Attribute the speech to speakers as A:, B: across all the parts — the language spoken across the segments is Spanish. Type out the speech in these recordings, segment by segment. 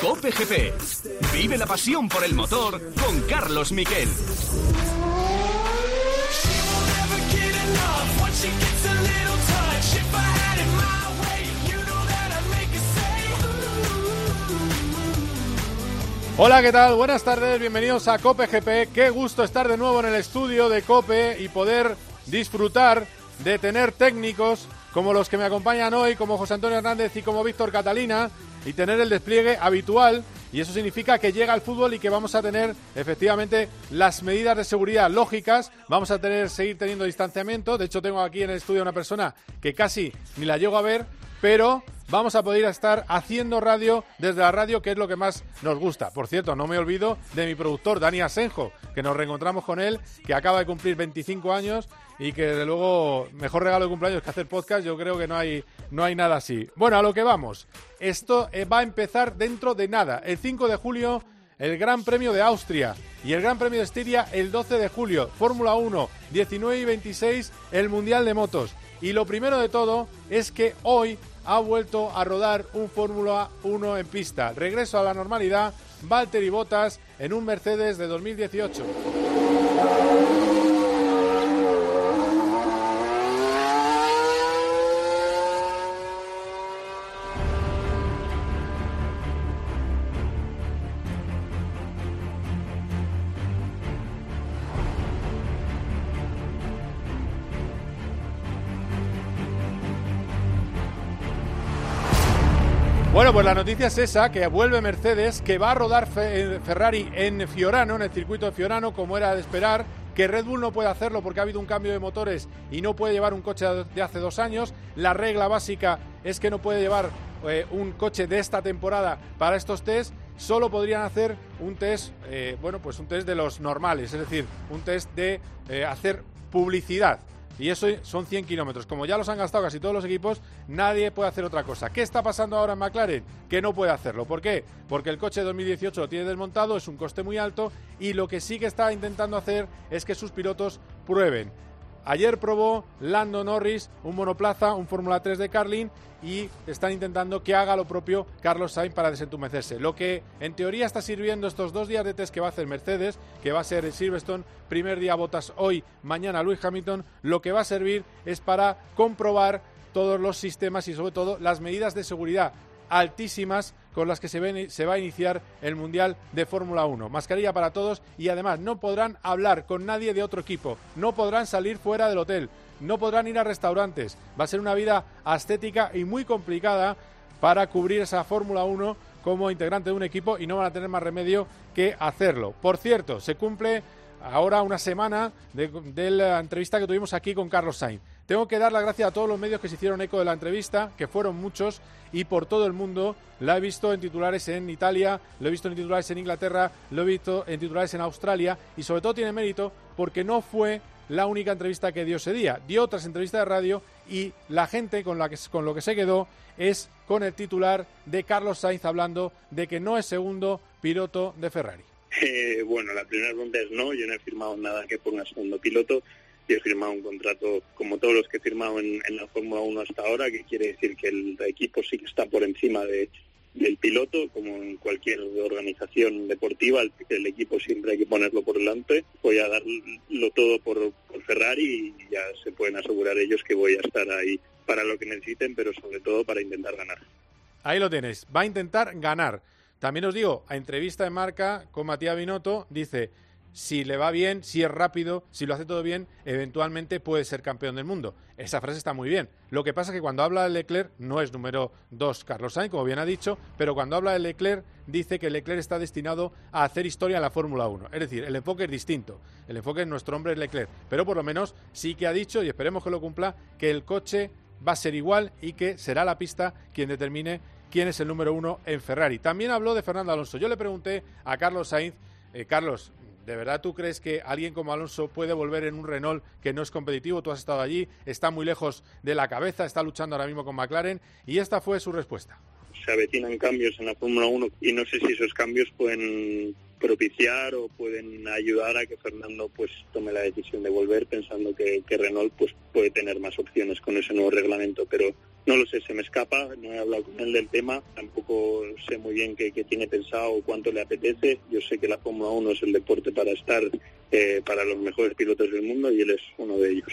A: Cope GP. Vive la pasión por el motor con Carlos Miquel.
B: Hola, ¿qué tal? Buenas tardes, bienvenidos a Cope GP. Qué gusto estar de nuevo en el estudio de Cope y poder disfrutar de tener técnicos como los que me acompañan hoy, como José Antonio Hernández y como Víctor Catalina, y tener el despliegue habitual. Y eso significa que llega el fútbol y que vamos a tener efectivamente las medidas de seguridad lógicas. Vamos a tener seguir teniendo distanciamiento. De hecho, tengo aquí en el estudio una persona que casi ni la llego a ver, pero vamos a poder estar haciendo radio desde la radio, que es lo que más nos gusta. Por cierto, no me olvido de mi productor, Dani Asenjo, que nos reencontramos con él, que acaba de cumplir 25 años y que desde luego mejor regalo de cumpleaños que hacer podcast, yo creo que no hay, no hay nada así. Bueno, a lo que vamos. Esto eh, va a empezar dentro de nada. El 5 de julio el Gran Premio de Austria y el Gran Premio de Estiria el 12 de julio. Fórmula 1, 19 y 26, el Mundial de Motos. Y lo primero de todo es que hoy ha vuelto a rodar un Fórmula 1 en pista. Regreso a la normalidad, Valtteri Bottas en un Mercedes de 2018. La noticia es esa, que vuelve Mercedes, que va a rodar eh, Ferrari en Fiorano, en el circuito de Fiorano, como era de esperar, que Red Bull no puede hacerlo porque ha habido un cambio de motores y no puede llevar un coche de hace dos años. La regla básica es que no puede llevar eh, un coche de esta temporada para estos test. Solo podrían hacer un test, eh, bueno, pues un test de los normales, es decir, un test de hacer publicidad. Y eso son 100 kilómetros. Como ya los han gastado casi todos los equipos, nadie puede hacer otra cosa. ¿Qué está pasando ahora en McLaren? Que no puede hacerlo. ¿Por qué? Porque el coche de 2018 lo tiene desmontado, es un coste muy alto y lo que sí que está intentando hacer es que sus pilotos prueben. Ayer probó Lando Norris un monoplaza, un Fórmula 3 de Carlin y están intentando que haga lo propio Carlos Sainz para desentumecerse. Lo que en teoría está sirviendo estos dos días de test que va a hacer Mercedes, que va a ser el Silverstone, primer día botas hoy, mañana Luis Hamilton, lo que va a servir es para comprobar todos los sistemas y sobre todo las medidas de seguridad altísimas con las que se, se va a iniciar el Mundial de Fórmula 1. Mascarilla para todos y además no podrán hablar con nadie de otro equipo, no podrán salir fuera del hotel, no podrán ir a restaurantes. Va a ser una vida ascética y muy complicada para cubrir esa Fórmula 1 como integrante de un equipo y no van a tener más remedio que hacerlo. Por cierto, se cumple ahora una semana de, la entrevista que tuvimos aquí con Carlos Sainz. Tengo que dar las gracias a todos los medios que se hicieron eco de la entrevista, que fueron muchos, y por todo el mundo. La he visto en titulares en Italia, lo he visto en titulares en Inglaterra, lo he visto en titulares en Australia, y sobre todo tiene mérito porque no fue la única entrevista que dio ese día. Dio otras entrevistas de radio y la gente con, la que, con lo que se quedó es con el titular de Carlos Sainz hablando de que no es segundo piloto de Ferrari.
C: Eh, bueno, la primera pregunta es no, yo no he firmado nada que ponga segundo piloto. Yo he firmado un contrato como todos los que he firmado en, la Fórmula 1 hasta ahora, que quiere decir que el equipo sí que está por encima de, del piloto, como en cualquier organización deportiva, el, equipo siempre hay que ponerlo por delante. Voy a darlo todo por, por Ferrari y ya se pueden asegurar ellos que voy a estar ahí para lo que necesiten, pero sobre todo para intentar ganar.
B: Ahí lo tienes, va a intentar ganar. También os digo, a entrevista de marca con Matías Binotto, dice, si le va bien, si es rápido, si lo hace todo bien, eventualmente puede ser campeón del mundo. Esa frase está muy bien. Lo que pasa es que cuando habla de Leclerc, no es número dos Carlos Sainz, como bien ha dicho, pero cuando habla de Leclerc, dice que Leclerc está destinado a hacer historia en la Fórmula 1. Es decir, el enfoque es distinto. El enfoque de nuestro hombre es Leclerc. Pero por lo menos sí que ha dicho, y esperemos que lo cumpla, que el coche va a ser igual y que será la pista quien determine quién es el número uno en Ferrari. También habló de Fernando Alonso. Yo le pregunté a Carlos Sainz, eh, Carlos, ¿de verdad tú crees que alguien como Alonso puede volver en un Renault que no es competitivo? Tú has estado allí, está muy lejos de la cabeza, está luchando ahora mismo con McLaren y esta fue su respuesta.
C: Se avecinan cambios en la Fórmula 1 y no sé si esos cambios pueden propiciar o pueden ayudar a que Fernando pues tome la decisión de volver pensando que, que Renault pues puede tener más opciones con ese nuevo reglamento pero no lo sé, se me escapa, no he hablado con él del tema, tampoco sé muy bien qué, tiene pensado o cuánto le apetece. Yo sé que la Fórmula 1 es el deporte para estar eh, para los mejores pilotos del mundo y él es uno de ellos.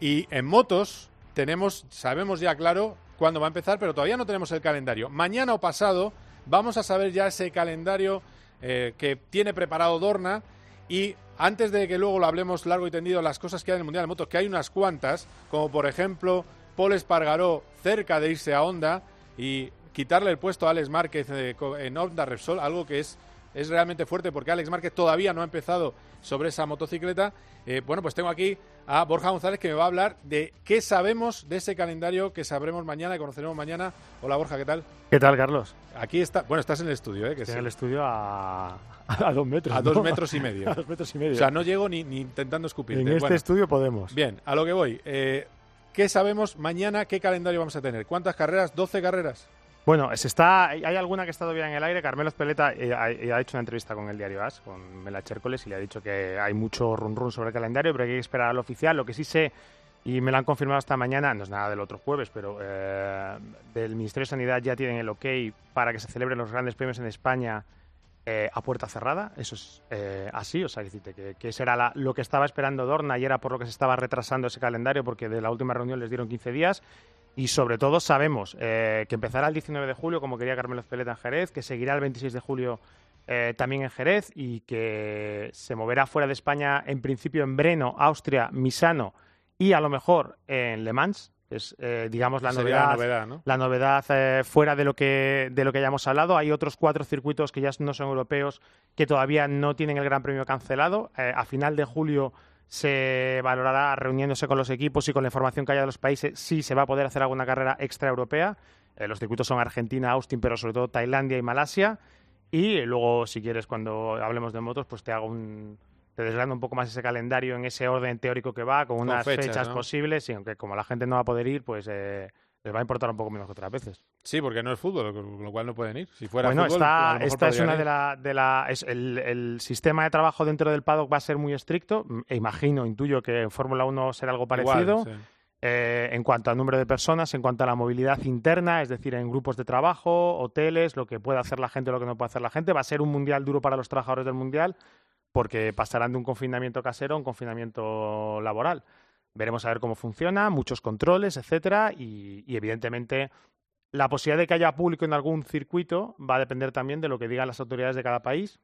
B: Y en motos tenemos, sabemos ya claro cuándo va a empezar, pero todavía no tenemos el calendario. Mañana o pasado vamos a saber ya ese calendario eh, que tiene preparado Dorna y antes de que luego lo hablemos largo y tendido, las cosas que hay en el Mundial de Motos, que hay unas cuantas, como por ejemplo Paul Espargaró cerca de irse a Honda y quitarle el puesto a Alex Márquez eh, en Honda Repsol, algo que es, es realmente fuerte porque Alex Márquez todavía no ha empezado sobre esa motocicleta. Eh, bueno, pues tengo aquí a Borja González que me va a hablar de qué sabemos de ese calendario que sabremos mañana y conoceremos mañana. Hola Borja, ¿qué tal?
D: ¿Qué tal, Carlos?
B: Aquí está, bueno, estás en el estudio, ¿eh?
D: Que en el estudio a, a dos metros.
B: A dos metros y medio.
D: a dos metros y medio.
B: O sea, no llego ni, ni intentando escupir.
D: En este estudio podemos.
B: Bien, a lo que voy. Eh, ¿Qué sabemos mañana? ¿Qué calendario vamos a tener? ¿Cuántas carreras? ¿12 carreras?
D: Bueno, se está, hay alguna que estado bien en el aire. Carmelo Espeleta eh, ha, hecho una entrevista con el diario AS, con Mela Chércoles, y le ha dicho que hay mucho run run sobre el calendario, pero hay que esperar al oficial. Lo que sí sé, y me lo han confirmado esta mañana, no es nada del otro jueves, pero eh, del Ministerio de Sanidad ya tienen el ok para que se celebren los grandes premios en España eh, a puerta cerrada. Eso es eh, así, o sea, que, que será lo que estaba esperando Dorna y era por lo que se estaba retrasando ese calendario, porque de la última reunión les dieron 15 días. Y sobre todo sabemos eh, que empezará el 19 de julio, como quería Carmelo Espeleta en Jerez, que seguirá el 26 de julio también en Jerez y que se moverá fuera de España, en principio en Breno, Austria, Misano y a lo mejor en Le Mans, es eh, digamos la novedad, la novedad, eh, fuera de lo que de lo que hayamos hablado. Hay otros cuatro circuitos que ya no son europeos que todavía no tienen el Gran Premio cancelado. Eh, a final de julio se valorará reuniéndose con los equipos y con la información que haya de los países si se va a poder hacer alguna carrera extra europea. los circuitos son Argentina, Austin, pero sobre todo Tailandia y Malasia. Y luego, si quieres, cuando hablemos de motos, pues te hago un, te desgrando un poco más ese calendario en ese orden teórico que va, con unas fechas, posibles, y aunque como la gente no va a poder ir, pues eh, les va a importar un poco menos que otras veces.
B: Sí, porque no es fútbol, con lo cual no pueden ir. Si fuera
D: bueno,
B: fútbol,
D: esta, esta es una de la, de la el, sistema de trabajo dentro del paddock va a ser muy estricto. E imagino, intuyo que en Fórmula 1 será algo parecido. Eh, en cuanto al número de personas, en cuanto a la movilidad interna, es decir, en grupos de trabajo, hoteles, lo que puede hacer la gente o lo que no puede hacer la gente. Va a ser un mundial duro para los trabajadores del mundial, porque pasarán de un confinamiento casero a un confinamiento laboral. Veremos a ver cómo funciona, muchos controles, etcétera, y, y, evidentemente la posibilidad de que haya público en algún circuito va a depender también de lo que digan las autoridades de cada país.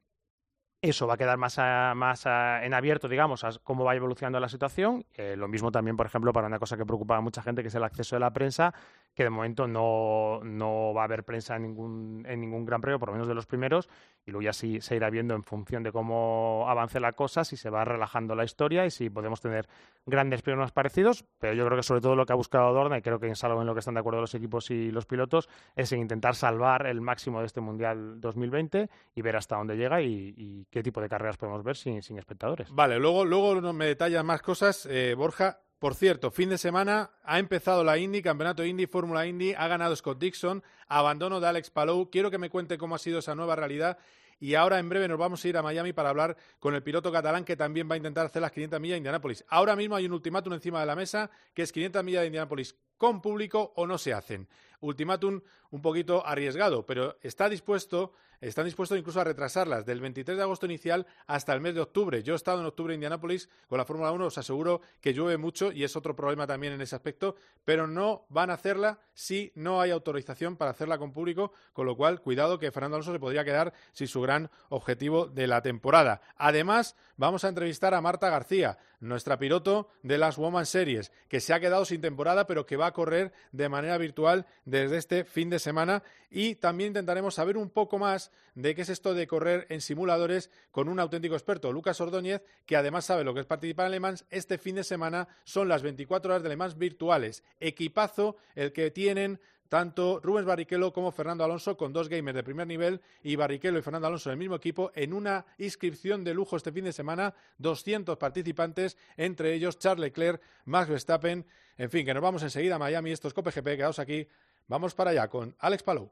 D: Eso va a quedar más, más en abierto, digamos, a cómo va evolucionando la situación. Eh, lo mismo también, por ejemplo, para una cosa que preocupa a mucha gente, que es el acceso de la prensa, que de momento no, no va a haber prensa en ningún, en ningún gran premio, por lo menos de los primeros, y luego ya sí se irá viendo en función de cómo avance la cosa, si se va relajando la historia y si podemos tener grandes premios parecidos, pero yo creo que sobre todo lo que ha buscado Dorna, y creo que es algo en lo que están de acuerdo los equipos y los pilotos, es en intentar salvar el máximo de este Mundial 2020 y ver hasta dónde llega y, qué tipo de carreras podemos ver sin, sin espectadores.
B: Vale, luego, luego me detallan más cosas, eh, Borja. Por cierto, fin de semana ha empezado la Indy, Campeonato Indy, Fórmula Indy, ha ganado Scott Dixon, abandono de Alex Palou. Quiero que me cuente cómo ha sido esa nueva realidad y ahora en breve nos vamos a ir a Miami para hablar con el piloto catalán que también va a intentar hacer las 500 millas de Indianápolis. Ahora mismo hay un ultimátum encima de la mesa que es 500 millas de Indianápolis con público o no se hacen. Ultimátum un poquito arriesgado, pero está dispuesto están dispuestos incluso a retrasarlas del 23 de agosto inicial hasta el mes de octubre. Yo he estado en octubre en Indianápolis con la Fórmula 1, os aseguro que llueve mucho y es otro problema también en ese aspecto, pero no van a hacerla si no hay autorización para hacerla con público, con lo cual cuidado que Fernando Alonso se podría quedar sin su gran objetivo de la temporada. Además, vamos a entrevistar a Marta García, nuestra piloto de las Woman Series, que se ha quedado sin temporada, pero que va a correr de manera virtual desde este fin de semana. Y también intentaremos saber un poco más de qué es esto de correr en simuladores con un auténtico experto, Lucas Ordóñez, que además sabe lo que es participar en Le. Este fin de semana son las 24 horas de Le Mans virtuales. Equipazo el que tienen tanto Rubens Barrichello como Fernando Alonso con dos gamers de primer nivel y Barrichello y Fernando Alonso en el mismo equipo en una inscripción de lujo este fin de semana, 200 participantes, entre ellos Charles Leclerc, Max Verstappen, en fin, que nos vamos enseguida a Miami, estos Cope GP, quedaos aquí, vamos para allá con Alex Palou.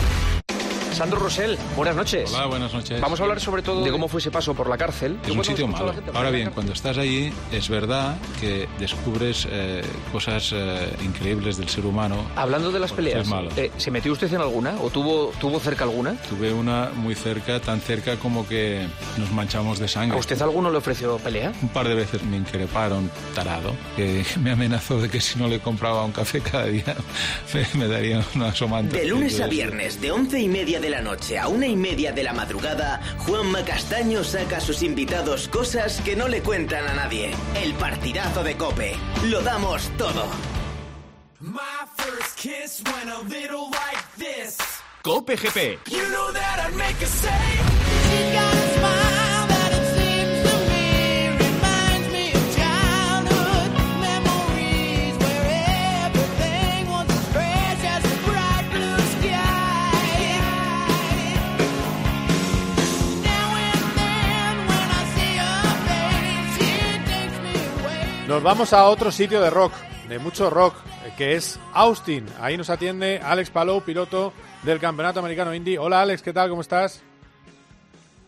E: Sandro Rosell, buenas noches.
F: Hola, buenas noches.
E: Vamos a hablar sobre todo de cómo fue ese paso por la cárcel.
F: Es un sitio malo. Ahora bien, cuando estás allí, es verdad que descubres eh, cosas eh, increíbles del ser humano.
E: Hablando de las peleas, eh, ¿se metió usted en alguna o tuvo, tuvo cerca alguna?
F: Tuve una muy cerca, tan cerca como que nos manchamos de sangre.
E: ¿A usted alguno le ofreció pelea?
F: Un par de veces me increparon tarado, que me amenazó de que si no le compraba un café cada día me, daría una asomante.
G: De lunes a viernes, de once y media de la noche a una y media de la madrugada, Juanma Castaño saca a sus invitados cosas que no le cuentan a nadie. El partidazo de Cope. Lo damos todo.
A: Cope GP.
B: Nos vamos a otro sitio de rock, de mucho rock, que es Austin. Ahí nos atiende Alex Palou, piloto del Campeonato Americano Indy. Hola Alex, ¿qué tal? ¿Cómo estás?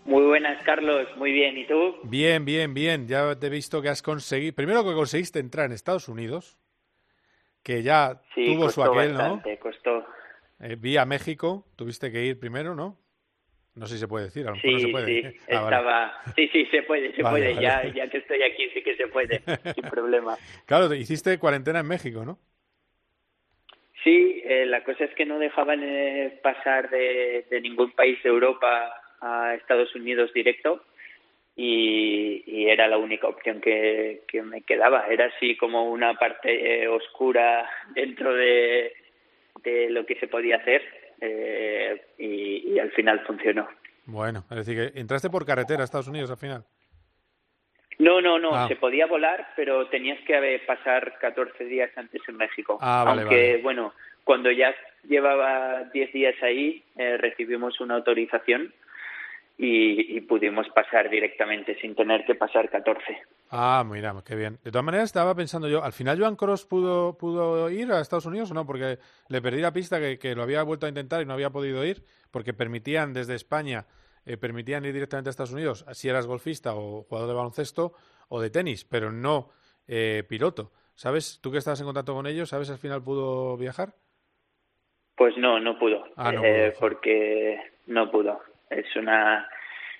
H: Muy buenas, Carlos. Muy bien. ¿Y tú?
B: Bien, bien, bien. Ya te he visto que has conseguido. Primero que conseguiste entrar en Estados Unidos, que ya tuvo su aquel,
H: bastante, Costó.
B: Eh, vía México, tuviste que ir primero, ¿no? No sé si se puede decir, a lo mejor
H: sí,
B: no se puede.
H: Sí, ah, estaba... sí, sí, se puede, se puede. Ya, ya que estoy aquí sí que se puede, sin problema.
B: Claro, hiciste cuarentena en México, ¿no?
H: Sí, eh, la cosa es que no dejaban eh, pasar de, de, ningún país de Europa a Estados Unidos directo y, y era la única opción que, que, me quedaba. Era así como una parte eh, oscura dentro de, de lo que se podía hacer eh, y, al final funcionó.
B: Bueno, es decir, que entraste por carretera a Estados Unidos al final.
H: No, no, no, ah. se podía volar, pero tenías que pasar 14 días antes en México.
B: Ah, vale,
H: Aunque, bueno, cuando ya llevaba 10 días ahí, eh, recibimos una autorización y, pudimos pasar directamente sin tener que pasar 14.
B: Ah, mira, qué bien. De todas maneras, estaba pensando yo, ¿al final Joan Cross pudo, pudo ir a Estados Unidos o no? Porque le perdí la pista que, que lo había vuelto a intentar y no había podido ir, porque permitían desde España, eh, permitían ir directamente a Estados Unidos si eras golfista o jugador de baloncesto o de tenis, pero no eh, piloto. ¿Sabes? Tú que estás en contacto con ellos, ¿sabes si al final pudo viajar?
H: Pues no, no pudo.
B: Ah, no
H: eh, porque no pudo es una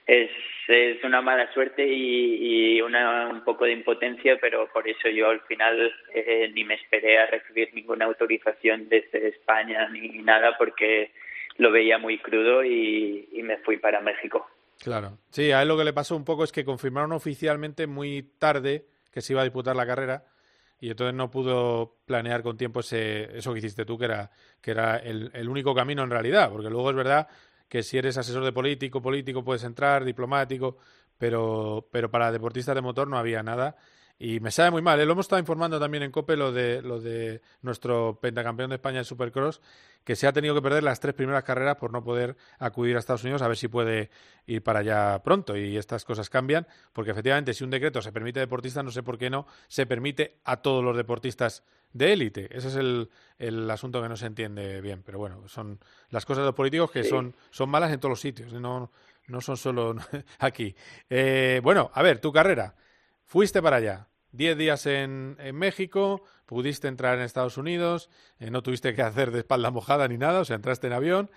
H: es, es una mala suerte y, y una, un poco de impotencia, pero por eso yo al final eh, ni me esperé a recibir ninguna autorización desde España ni nada, porque lo veía muy crudo y, y me fui para México.
B: Claro. Sí, a él lo que le pasó un poco es que confirmaron oficialmente muy tarde que se iba a disputar la carrera y entonces no pudo planear con tiempo ese, eso que hiciste tú, que era, que era el, el único camino en realidad, porque luego es verdad que si eres asesor de político, político puedes entrar, diplomático, pero, pero para deportistas de motor no había nada. Y me sabe muy mal. ¿eh? Lo hemos estado informando también en COPE, lo de, lo de nuestro pentacampeón de España de Supercross, que se ha tenido que perder las tres primeras carreras por no poder acudir a Estados Unidos a ver si puede ir para allá pronto. Y estas cosas cambian, porque efectivamente si un decreto se permite a deportistas, no sé por qué no se permite a todos los deportistas de élite. Ese es el, el, asunto que no se entiende bien. Pero bueno, son las cosas de los políticos que son, son malas en todos los sitios, no, no son solo aquí. Eh, bueno, a ver, tu carrera. Fuiste para allá. Diez días en, México, pudiste entrar en Estados Unidos, eh, no tuviste que hacer de espalda mojada ni nada, o sea, entraste en avión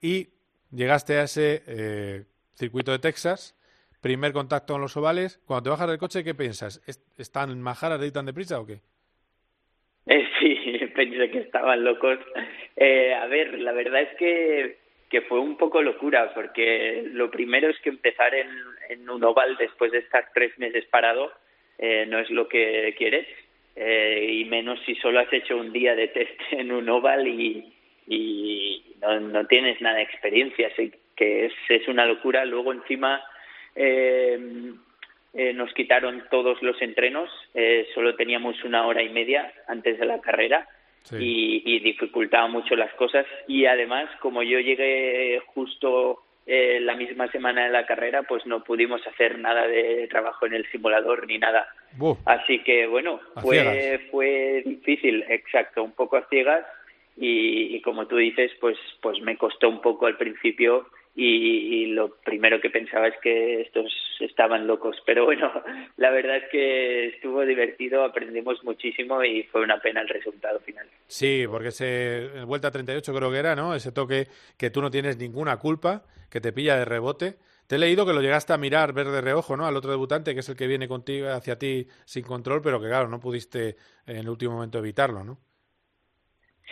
B: y llegaste a ese eh, circuito de Texas, primer contacto con los ovales. Cuando te bajas del coche, ¿qué piensas? ¿Están majaras de ir tan deprisa o qué?
H: Sí, pensé que estaban locos. Eh, a ver, la verdad es que, que fue un poco locura, porque lo primero es que empezar en, en un oval después de estar tres meses parado eh, no es lo que quieres, eh, y menos si solo has hecho un día de test en un oval y, y no, no tienes nada de experiencia, así que es, es una locura. Luego encima... Eh, eh, nos quitaron todos los entrenos, eh, solo teníamos una hora y media antes de la carrera
B: Sí.
H: y, y dificultaba mucho las cosas y además como yo llegué justo eh, la misma semana de la carrera pues no pudimos hacer nada de trabajo en el simulador ni nada. Así que bueno fue fue difícil exacto un poco a ciegas. Y, como tú dices, pues, pues me costó un poco al principio y, lo primero que pensaba es que estos estaban locos. Pero bueno, la verdad es que estuvo divertido, aprendimos muchísimo y fue una pena el resultado final.
B: Sí, porque ese vuelta 38 creo que era, ¿no? Ese toque que tú no tienes ninguna culpa, que te pilla de rebote. Te he leído que lo llegaste a mirar, ver de reojo, ¿no? Al otro debutante, que es el que viene contigo hacia ti sin control, pero que claro, no pudiste en el último momento evitarlo, ¿no?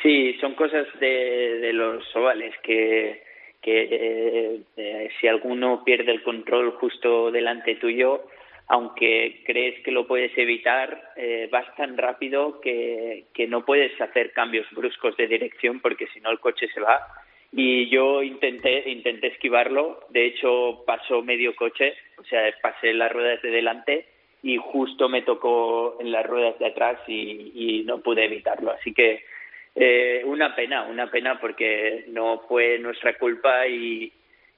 H: Sí, son cosas de, de los ovales que, que eh, eh, si alguno pierde el control justo delante tuyo, aunque crees que lo puedes evitar, eh, vas tan rápido que, que no puedes hacer cambios bruscos de dirección porque si no el coche se va. Y yo intenté, intenté esquivarlo, de hecho pasó medio coche, o sea, pasé las ruedas de delante y justo me tocó en las ruedas de atrás y, y no pude evitarlo. Así que eh, una pena, una pena porque no fue nuestra culpa y,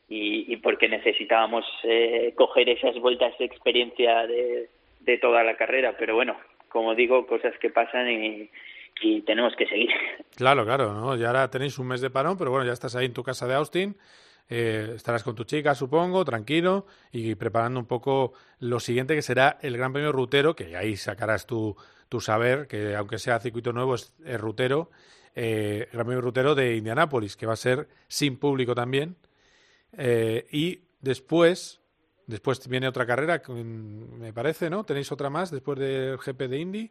H: y, porque necesitábamos eh, coger esas vueltas de experiencia de, de toda la carrera. Pero bueno, como digo, cosas que pasan y, y tenemos que seguir.
B: Claro, claro, ¿no? Ya ahora tenéis un mes de parón, pero bueno, ya estás ahí en tu casa de Austin. Eh, estarás con tu chica, supongo, tranquilo y preparando un poco lo siguiente que será el Gran Premio Rutero, que ahí sacarás tu, tu saber, que aunque sea circuito nuevo es, rutero, eh, Gran Premio Rutero de Indianápolis, que va a ser sin público también. Eh, y después, después viene otra carrera, me parece, ¿no? Tenéis otra más después del GP de Indy.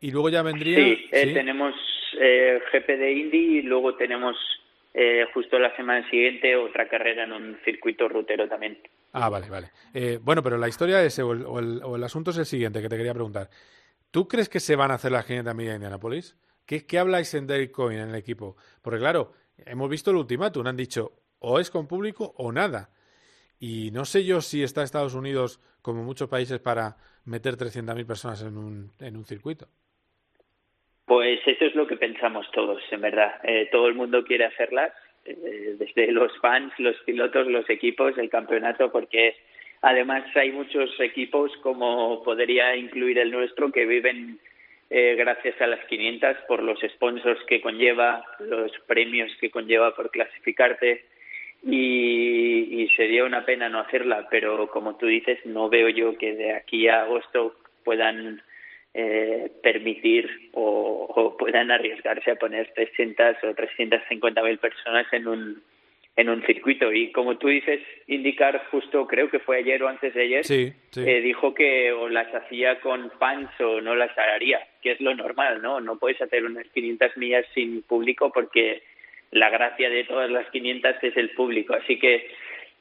B: Y luego ya vendría.
H: Sí, eh, tenemos eh, GP de Indy y luego tenemos eh, justo la semana siguiente otra carrera en un circuito rutero también.
B: Ah, vale, vale. Eh, bueno, pero la historia es, o el, o, el, asunto es el siguiente que te quería preguntar. ¿Tú crees que se van a hacer las 500 millas de Indianapolis? ¿Qué, ¿Qué habláis en Dale Coin en el equipo? Porque claro, hemos visto el ultimátum, han dicho o es con público o nada. Y no sé yo si está Estados Unidos, como muchos países, para meter 300.000 personas en un, en un circuito.
H: Pues eso es lo que pensamos todos, en verdad. Eh, todo el mundo quiere hacerlas, eh, desde los fans, los pilotos, los equipos, el campeonato, porque además hay muchos equipos, como podría incluir el nuestro, que viven eh, gracias a las 500 por los sponsors que conlleva, los premios que conlleva por clasificarte. Y, y sería una pena no hacerla, pero como tú dices, no veo yo que de aquí a agosto puedan eh, permitir o, puedan arriesgarse a poner 300 o 350 mil personas en un en un circuito y como tú dices indicar justo creo que fue ayer o antes de ayer eh, dijo que o las hacía con fans o no las haría que es lo normal no no puedes hacer unas 500 millas sin público porque la gracia de todas las 500 es el público así que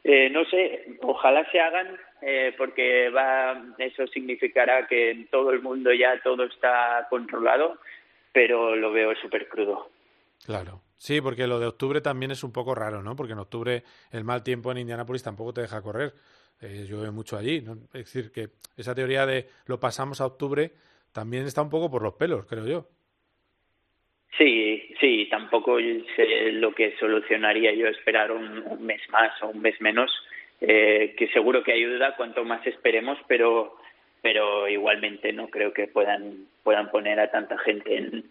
H: eh, no sé, ojalá se hagan eh, porque va, eso significará que en todo el mundo ya todo está controlado, pero lo veo súper crudo.
B: Claro. Sí, porque lo de octubre también es un poco raro, ¿no? Porque en octubre el mal tiempo en Indianápolis tampoco te deja correr. Eh, llueve mucho allí. ¿no? Es decir, que esa teoría de lo pasamos a octubre también está un poco por los pelos, creo yo.
H: Sí, sí, tampoco sé lo que solucionaría yo esperar un, mes más o un mes menos, eh, que seguro que ayuda cuanto más esperemos, pero pero igualmente no creo que puedan puedan poner a tanta gente en,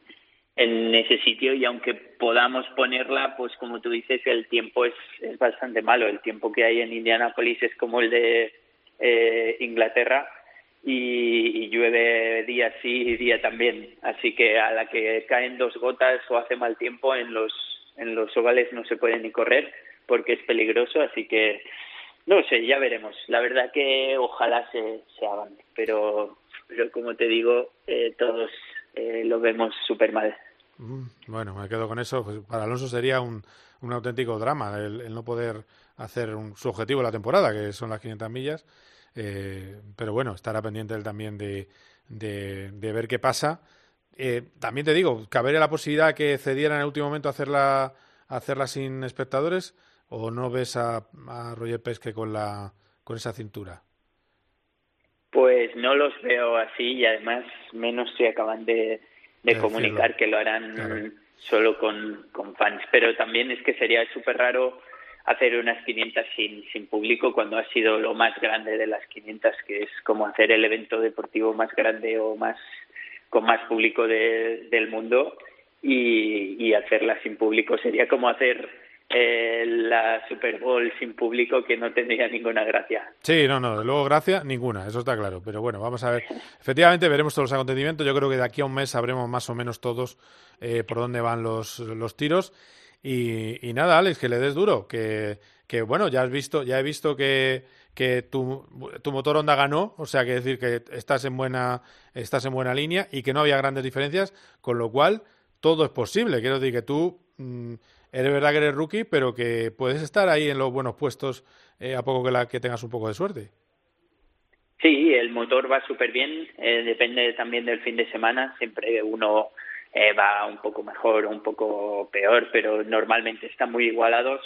H: en ese sitio y aunque podamos ponerla, pues como tú dices, el tiempo es, es bastante malo. El tiempo que hay en Indianapolis es como el de eh, Inglaterra y, llueve día sí y día también. Así que a la que caen dos gotas o hace mal tiempo en los, en los ovales no se puede ni correr porque es peligroso. Así que no sé, ya veremos. La verdad que ojalá se, se hagan, pero, pero como te digo, eh, todos eh, lo vemos súper mal.
B: Mm, bueno, me quedo con eso. Pues para Alonso sería un, un auténtico drama el, no poder hacer un, su objetivo la temporada, que son las 500 millas. Eh, pero bueno, estará pendiente él también de, de, ver qué pasa. Eh, también te digo, ¿cabería la posibilidad que cediera en el último momento hacerla, hacerla sin espectadores? ¿O no ves a, a Roger Pesque con, la, con esa cintura?
H: Pues no los veo así y además menos se acaban de, de comunicar que lo harán solo con, con fans. Pero también es que sería súper raro hacer unas 500 sin, sin público cuando ha sido lo más grande de las 500, que es como hacer el evento deportivo más grande o más con más público del mundo. Y, hacerla sin público sería como hacer eh, la Super Bowl sin público que no tendría ninguna gracia.
B: Sí, no, no, de luego gracia ninguna, eso está claro. Pero bueno, vamos a ver. Efectivamente, veremos todos los acontecimientos. Yo creo que de aquí a un mes sabremos más o menos todos eh, por dónde van los, los tiros. Y, y, nada, Alex, que le des duro, que, que bueno, ya has visto, ya he visto que, que tu, tu, motor Honda ganó, o sea, que decir que estás en buena, estás en buena línea y que no había grandes diferencias, con lo cual todo es posible. Quiero decir que tú mm, eres verdad que eres rookie, pero que puedes estar ahí en los buenos puestos eh, a poco que, la, que tengas un poco de suerte.
H: Sí, el motor va súper bien, eh, depende también del fin de semana, siempre uno eh, va un poco mejor o un poco peor, pero normalmente están muy igualados.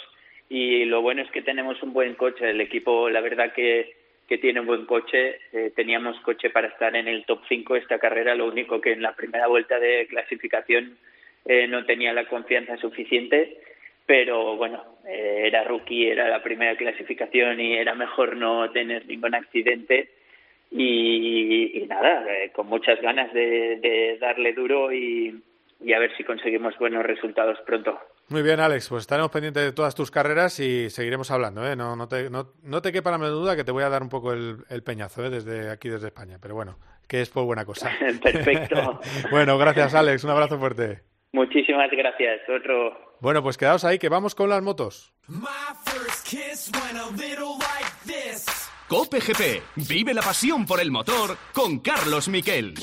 H: Y lo bueno es que tenemos un buen coche, el equipo la verdad que, que tiene un buen coche, teníamos coche para estar en el top 5 esta carrera, lo único que en la primera vuelta de clasificación eh, no tenía la confianza suficiente, pero bueno, eh, era rookie, era la primera clasificación y era mejor no tener ningún accidente. Y, nada, eh, con muchas ganas de, darle duro y, a ver si conseguimos buenos resultados pronto.
B: Muy bien, Alex, pues estaremos pendientes de todas tus carreras y seguiremos hablando. ¿eh? No, no, te, no, no te quepa la duda que te voy a dar un poco el, el peñazo ¿eh? desde aquí, desde España. Pero bueno, que es por buena cosa.
H: Perfecto.
B: bueno, gracias, Alex. Un abrazo fuerte.
H: Muchísimas gracias. Otro.
B: Bueno, pues quedaos ahí que vamos con las motos.
A: Cope GP. Vive la pasión por el motor con Carlos Miquel.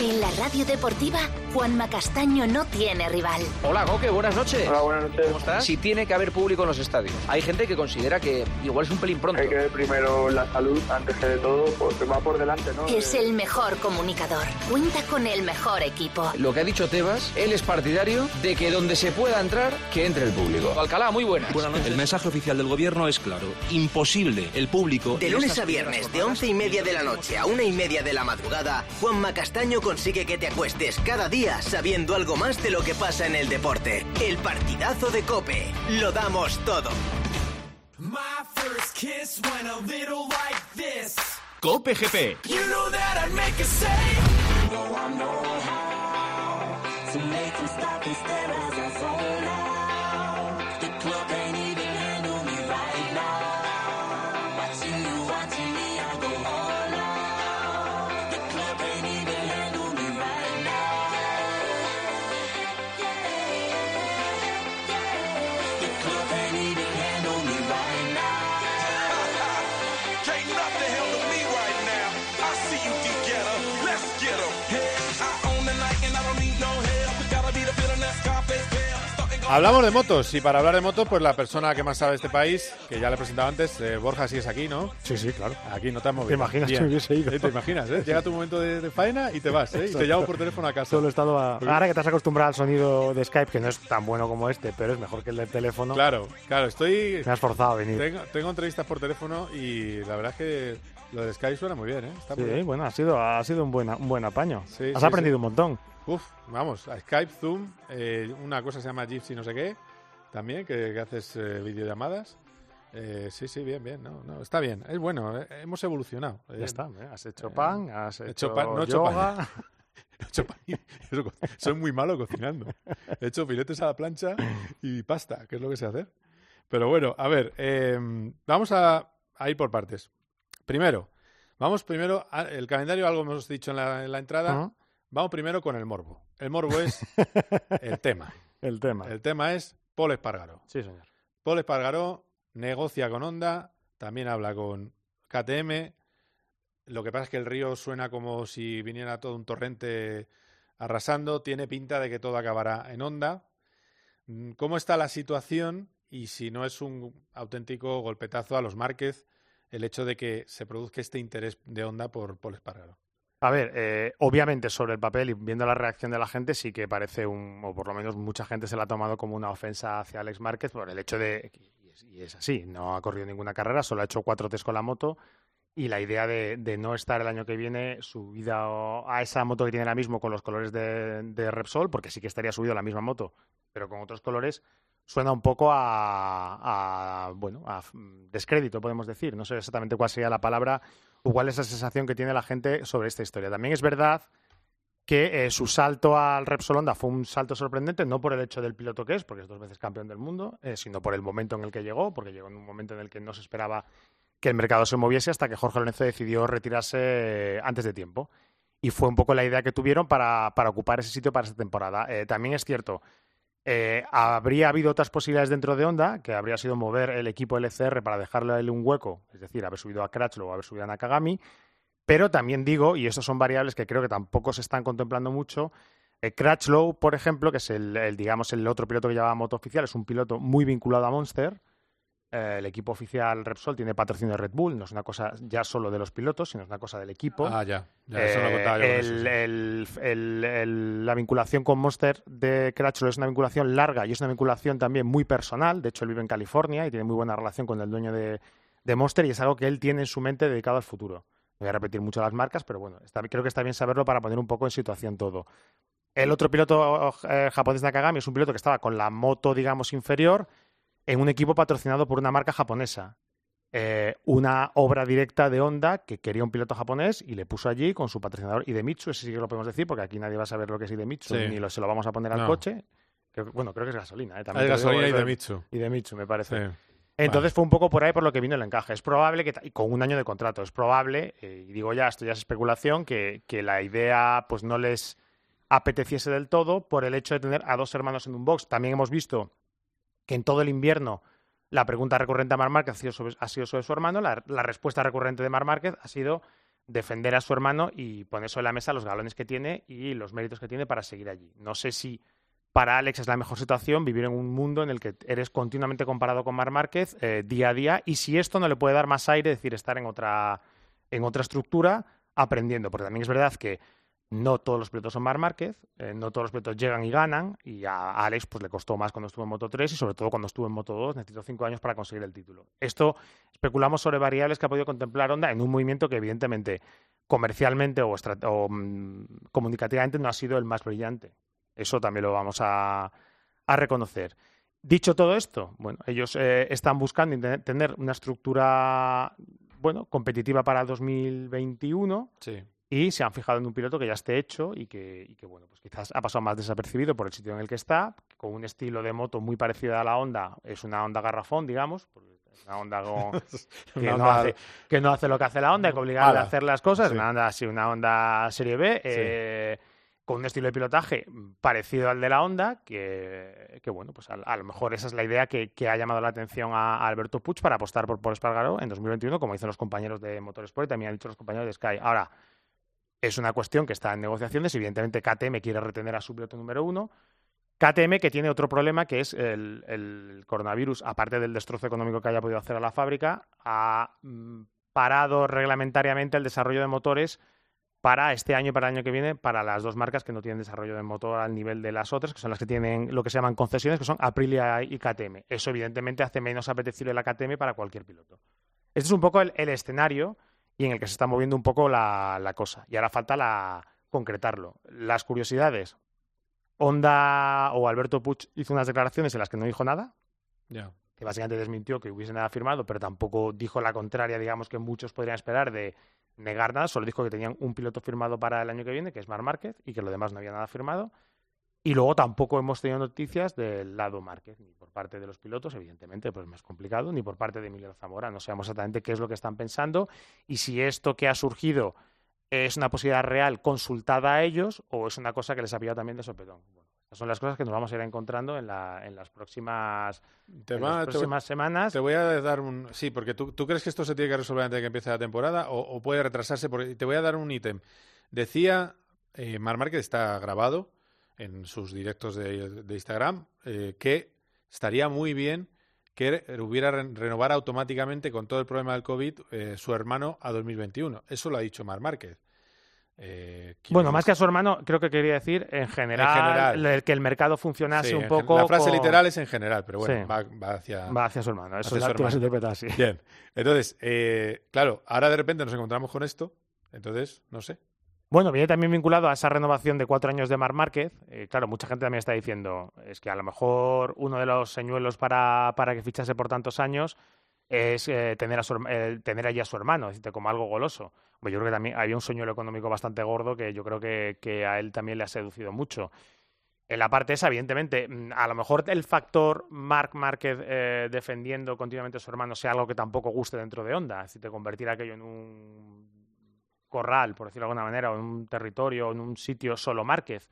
I: En la radio deportiva, Juanma Castaño no tiene rival.
E: Hola, Coque, buenas noches.
J: Hola, buenas noches.
E: ¿Cómo estás? Si tiene que haber público en los estadios. Hay gente que considera que igual es un pelín pronto.
J: Hay que ver primero la salud antes que de todo, porque va por delante, ¿no?
I: Es el mejor comunicador. Cuenta con el mejor equipo.
E: Lo que ha dicho Tebas, él es partidario de que donde se pueda entrar, que entre el público. Alcalá, muy buena.
K: Buenas noches. El mensaje oficial del gobierno es claro. Imposible. El público...
G: De lunes a viernes, de once y media de la noche a una y media de la madrugada, Juanma Castaño consigue que te acuestes cada día sabiendo algo más de lo que pasa en el deporte. El partidazo de Cope. Lo damos todo.
A: Cope GP.
B: Hablamos de motos y para hablar de motos, pues la persona que más sabe de este país, que ya le he presentado antes, eh, Borja, sí es aquí, ¿no?
D: Sí, sí, claro.
B: Aquí no te has movido.
D: ¿Te imaginas que hubiese ido?
B: te imaginas, ¿eh? Llega tu momento de, faena y te vas, ¿eh? Y te llamo por teléfono a casa.
D: Solo he estado a... Ahora que te has acostumbrado al sonido de Skype, que no es tan bueno como este, pero es mejor que el del teléfono.
B: Claro, claro, estoy...
D: Me has forzado a venir.
B: Tengo, entrevistas por teléfono y la verdad es que lo de Skype suena muy bien, ¿eh?
D: Está sí, bueno, ha sido, ha sido un, buen, un buen apaño. has aprendido un montón.
B: Uf, vamos, a Skype, Zoom, eh, una cosa se llama Gypsy no sé qué también, que, haces eh, videollamadas. Eh, sí, sí, bien, bien. No, no, está bien. Es bueno, eh, hemos evolucionado.
D: Ya está. Has hecho pan, has hecho,
B: pan,
D: no
B: yoga. Hecho pan. soy muy malo cocinando. He hecho filetes a la plancha y pasta, que es lo que sé hacer. Pero bueno, a ver, em, vamos a, ir por partes. Primero, vamos primero, el calendario, algo hemos dicho en la, en la entrada. Vamos primero con el morbo. El morbo es el tema.
D: El tema.
B: El tema es Paul Espargaró.
D: Sí, señor.
B: Paul Espargaró negocia con Honda, también habla con KTM. Lo que pasa es que el río suena como si viniera todo un torrente arrasando. Tiene pinta de que todo acabará en Honda. Mm, ¿Cómo está la situación? Y si no es un auténtico golpetazo a los Márquez el hecho de que se produzca este interés de Honda por Paul Espargaró.
D: A ver, eh, obviamente sobre el papel y viendo la reacción de la gente sí que parece un, o por lo menos mucha gente se la ha tomado como una ofensa hacia Alex Márquez por el hecho de, y es, así, no ha corrido ninguna carrera, solo ha hecho cuatro test con la moto y la idea de, no estar el año que viene subido a esa moto que tiene ahora mismo con los colores de, Repsol, porque sí que estaría subido a la misma moto, pero con otros colores, suena un poco a, a, bueno, a descrédito, podemos decir. No sé exactamente cuál sería la palabra o cuál es la sensación que tiene la gente sobre esta historia. También es verdad que eh, su salto al Repsol Honda fue un salto sorprendente, no por el hecho del piloto que es, porque es dos veces campeón del mundo, eh, sino por el momento en el que llegó, porque llegó en un momento en el que no se esperaba que el mercado se moviese hasta que Jorge Lorenzo decidió retirarse antes de tiempo. Y fue un poco la idea que tuvieron para, para ocupar ese sitio para esta temporada. Eh, también es cierto, eh, habría habido otras posibilidades dentro de Honda, que habría sido mover el equipo LCR para dejarle un hueco, es decir, haber subido a Crutchlow o haber subido a Nakagami. Pero también digo, y estas son variables que creo que tampoco se están contemplando mucho, eh, Crutchlow, por ejemplo, que es el, el, digamos, el otro piloto que lleva moto oficial, es un piloto muy vinculado a Monster. Eh, el equipo oficial Repsol tiene patrocinio de Red Bull, no es una cosa ya solo de los pilotos, sino es una cosa del equipo.
B: Ah, ya, ya eso lo contaba yo con
D: Eh,
B: eso,
D: el-
B: sí.
D: el- el- el- la vinculación con Monster de Crutchlow es una vinculación larga y es una vinculación también muy personal. De hecho, él vive en California y tiene muy buena relación con el dueño de, de Monster y es algo que él tiene en su mente dedicado al futuro. Voy a repetir mucho las marcas, pero bueno, está- creo que está bien saberlo para poner un poco en situación todo. El otro piloto eh, japonés Nakagami es un piloto que estaba con la moto, digamos, inferior en un equipo patrocinado por una marca japonesa. Eh, una obra directa de Honda que quería un piloto japonés y le puso allí con su patrocinador Idemitsu, ese sí que lo podemos decir porque aquí nadie va a saber lo que es Idemitsu
B: Sí.
D: ni lo, se lo vamos a poner al
B: No.
D: coche. Creo bueno, creo que es gasolina. ¿eh? También lo digo,
B: gasolina y
D: es de-
B: Idemitsu.
D: Idemitsu, me parece.
B: Sí.
D: Entonces fue un poco por ahí por lo que vino el encaje. Es probable que, y con un año de contrato, es probable, eh, y digo ya, esto ya es especulación, que, que la idea pues no les apeteciese del todo por el hecho de tener a dos hermanos en un box. También hemos visto que en todo el invierno la pregunta recurrente a Mar Márquez ha sido sobre, ha sido sobre su hermano, la, respuesta recurrente de Mar Márquez ha sido defender a su hermano y poner sobre la mesa los galones que tiene y los méritos que tiene para seguir allí. No sé si para Alex es la mejor situación vivir en un mundo en el que eres continuamente comparado con Mar Márquez eh, día a día y si esto no le puede dar más aire, es decir, estar en otra, en otra estructura aprendiendo, porque también es verdad que no todos los pilotos son Mar Márquez, eh, no todos los pilotos llegan y ganan y a Alex pues le costó más cuando estuvo en Moto 3 y sobre todo cuando estuvo en Moto 2 necesitó cinco años para conseguir el título. Esto especulamos sobre variables que ha podido contemplar Honda en un movimiento que evidentemente comercialmente o, mm, comunicativamente no ha sido el más brillante. Eso también lo vamos a, reconocer. Dicho todo esto, bueno, ellos eh, están buscando tener una estructura bueno, competitiva para 2021
B: Sí.
D: Y se han fijado en un piloto que ya esté hecho y que, y que, bueno, pues quizás ha pasado más desapercibido por el sitio en el que está, con un estilo de moto muy parecido a la Honda, es una Honda garrafón, digamos, es una Honda con- que,
B: Una
D: no
B: Honda-
D: hace, que no hace lo que hace la Honda, que obligarle a hacer las cosas,
B: Sí.
D: una Honda así, una Honda Serie B, eh, con un estilo de pilotaje parecido al de la Honda, que, que, bueno, pues a, a lo mejor esa es la idea que, que ha llamado la atención a, a Alberto Puig para apostar por, por Espargaró en 2021, como dicen los compañeros de Motorsport y también han dicho los compañeros de Sky. Ahora, es una cuestión que está en negociaciones. Evidentemente, KTM quiere retener a su piloto número uno. KTM que tiene otro problema que es el, coronavirus, aparte del destrozo económico que haya podido hacer a la fábrica, ha mm, parado reglamentariamente el desarrollo de motores para este año y para el año que viene para las dos marcas que no tienen desarrollo de motor al nivel de las otras, que son las que tienen lo que se llaman concesiones, que son Aprilia y KTM. Eso evidentemente hace menos apetecible la KTM para cualquier piloto. Este es un poco el escenario y en el que se está moviendo un poco la, la cosa. Y ahora falta la, concretarlo. Las curiosidades. Honda o Alberto Puig hizo unas declaraciones en las que no dijo nada,
B: Ya.
D: que básicamente desmintió que hubiese nada firmado, pero tampoco dijo la contraria, digamos, que muchos podrían esperar de negar nada. Solo dijo que tenían un piloto firmado para el año que viene, que es Mar Márquez, y que lo demás no había nada firmado. Y luego tampoco hemos tenido noticias del lado Márquez, ni por parte de los pilotos, evidentemente, pues es más complicado, ni por parte de Emilio Zamora. No sabemos exactamente qué es lo que están pensando y si esto que ha surgido es una posibilidad real consultada a ellos o es una cosa que les ha pillado también de sopetón. Bueno, estas son las cosas que nos vamos a ir encontrando en, la- en las próximas,
B: Te
D: en
B: va-
D: las
B: te voy-
D: próximas semanas.
B: Te voy a dar un... Sí, porque tú, tú crees que esto se tiene que resolver antes de que empiece la temporada o, o puede retrasarse. Porque te voy a dar un ítem. Decía, eh, Mar Márquez está grabado en sus directos de, de Instagram, eh, que estaría muy bien que hubiera re- renovar automáticamente con todo el problema del COVID eh, su hermano a 2021. Eso lo ha dicho Mar Márquez. Eh,
D: Bueno, más que a su hermano, creo que quería decir en general,
B: general.
D: el- que el mercado funcionase
B: Sí,
D: un
B: en
D: poco.
B: La frase
D: con-
B: literal es en general, pero bueno,
D: Sí.
B: va, va hacia...
D: Va hacia su hermano. Eso
B: hacia
D: la-
B: su hermano.
D: así.
B: Bien. Entonces, eh, claro, ahora de repente nos encontramos con esto. Entonces, no sé.
D: Bueno, viene también vinculado a esa renovación de cuatro años de Mar Márquez. Eh, claro, mucha gente también está diciendo, es que a lo mejor uno de los señuelos para, para que fichase por tantos años es eh, tener, a su, eh, tener allí a su hermano, decirte, como algo goloso. Pues yo creo que también había un sueño económico bastante gordo que yo creo que, que a él también le ha seducido mucho. En la parte esa, evidentemente, mm, a lo mejor el factor Mark Márquez defendiendo continuamente a su hermano sea algo que tampoco guste dentro de Honda. Es decir, te convertir aquello en un corral, por decirlo de alguna manera, o en un territorio, o en un sitio solo Márquez.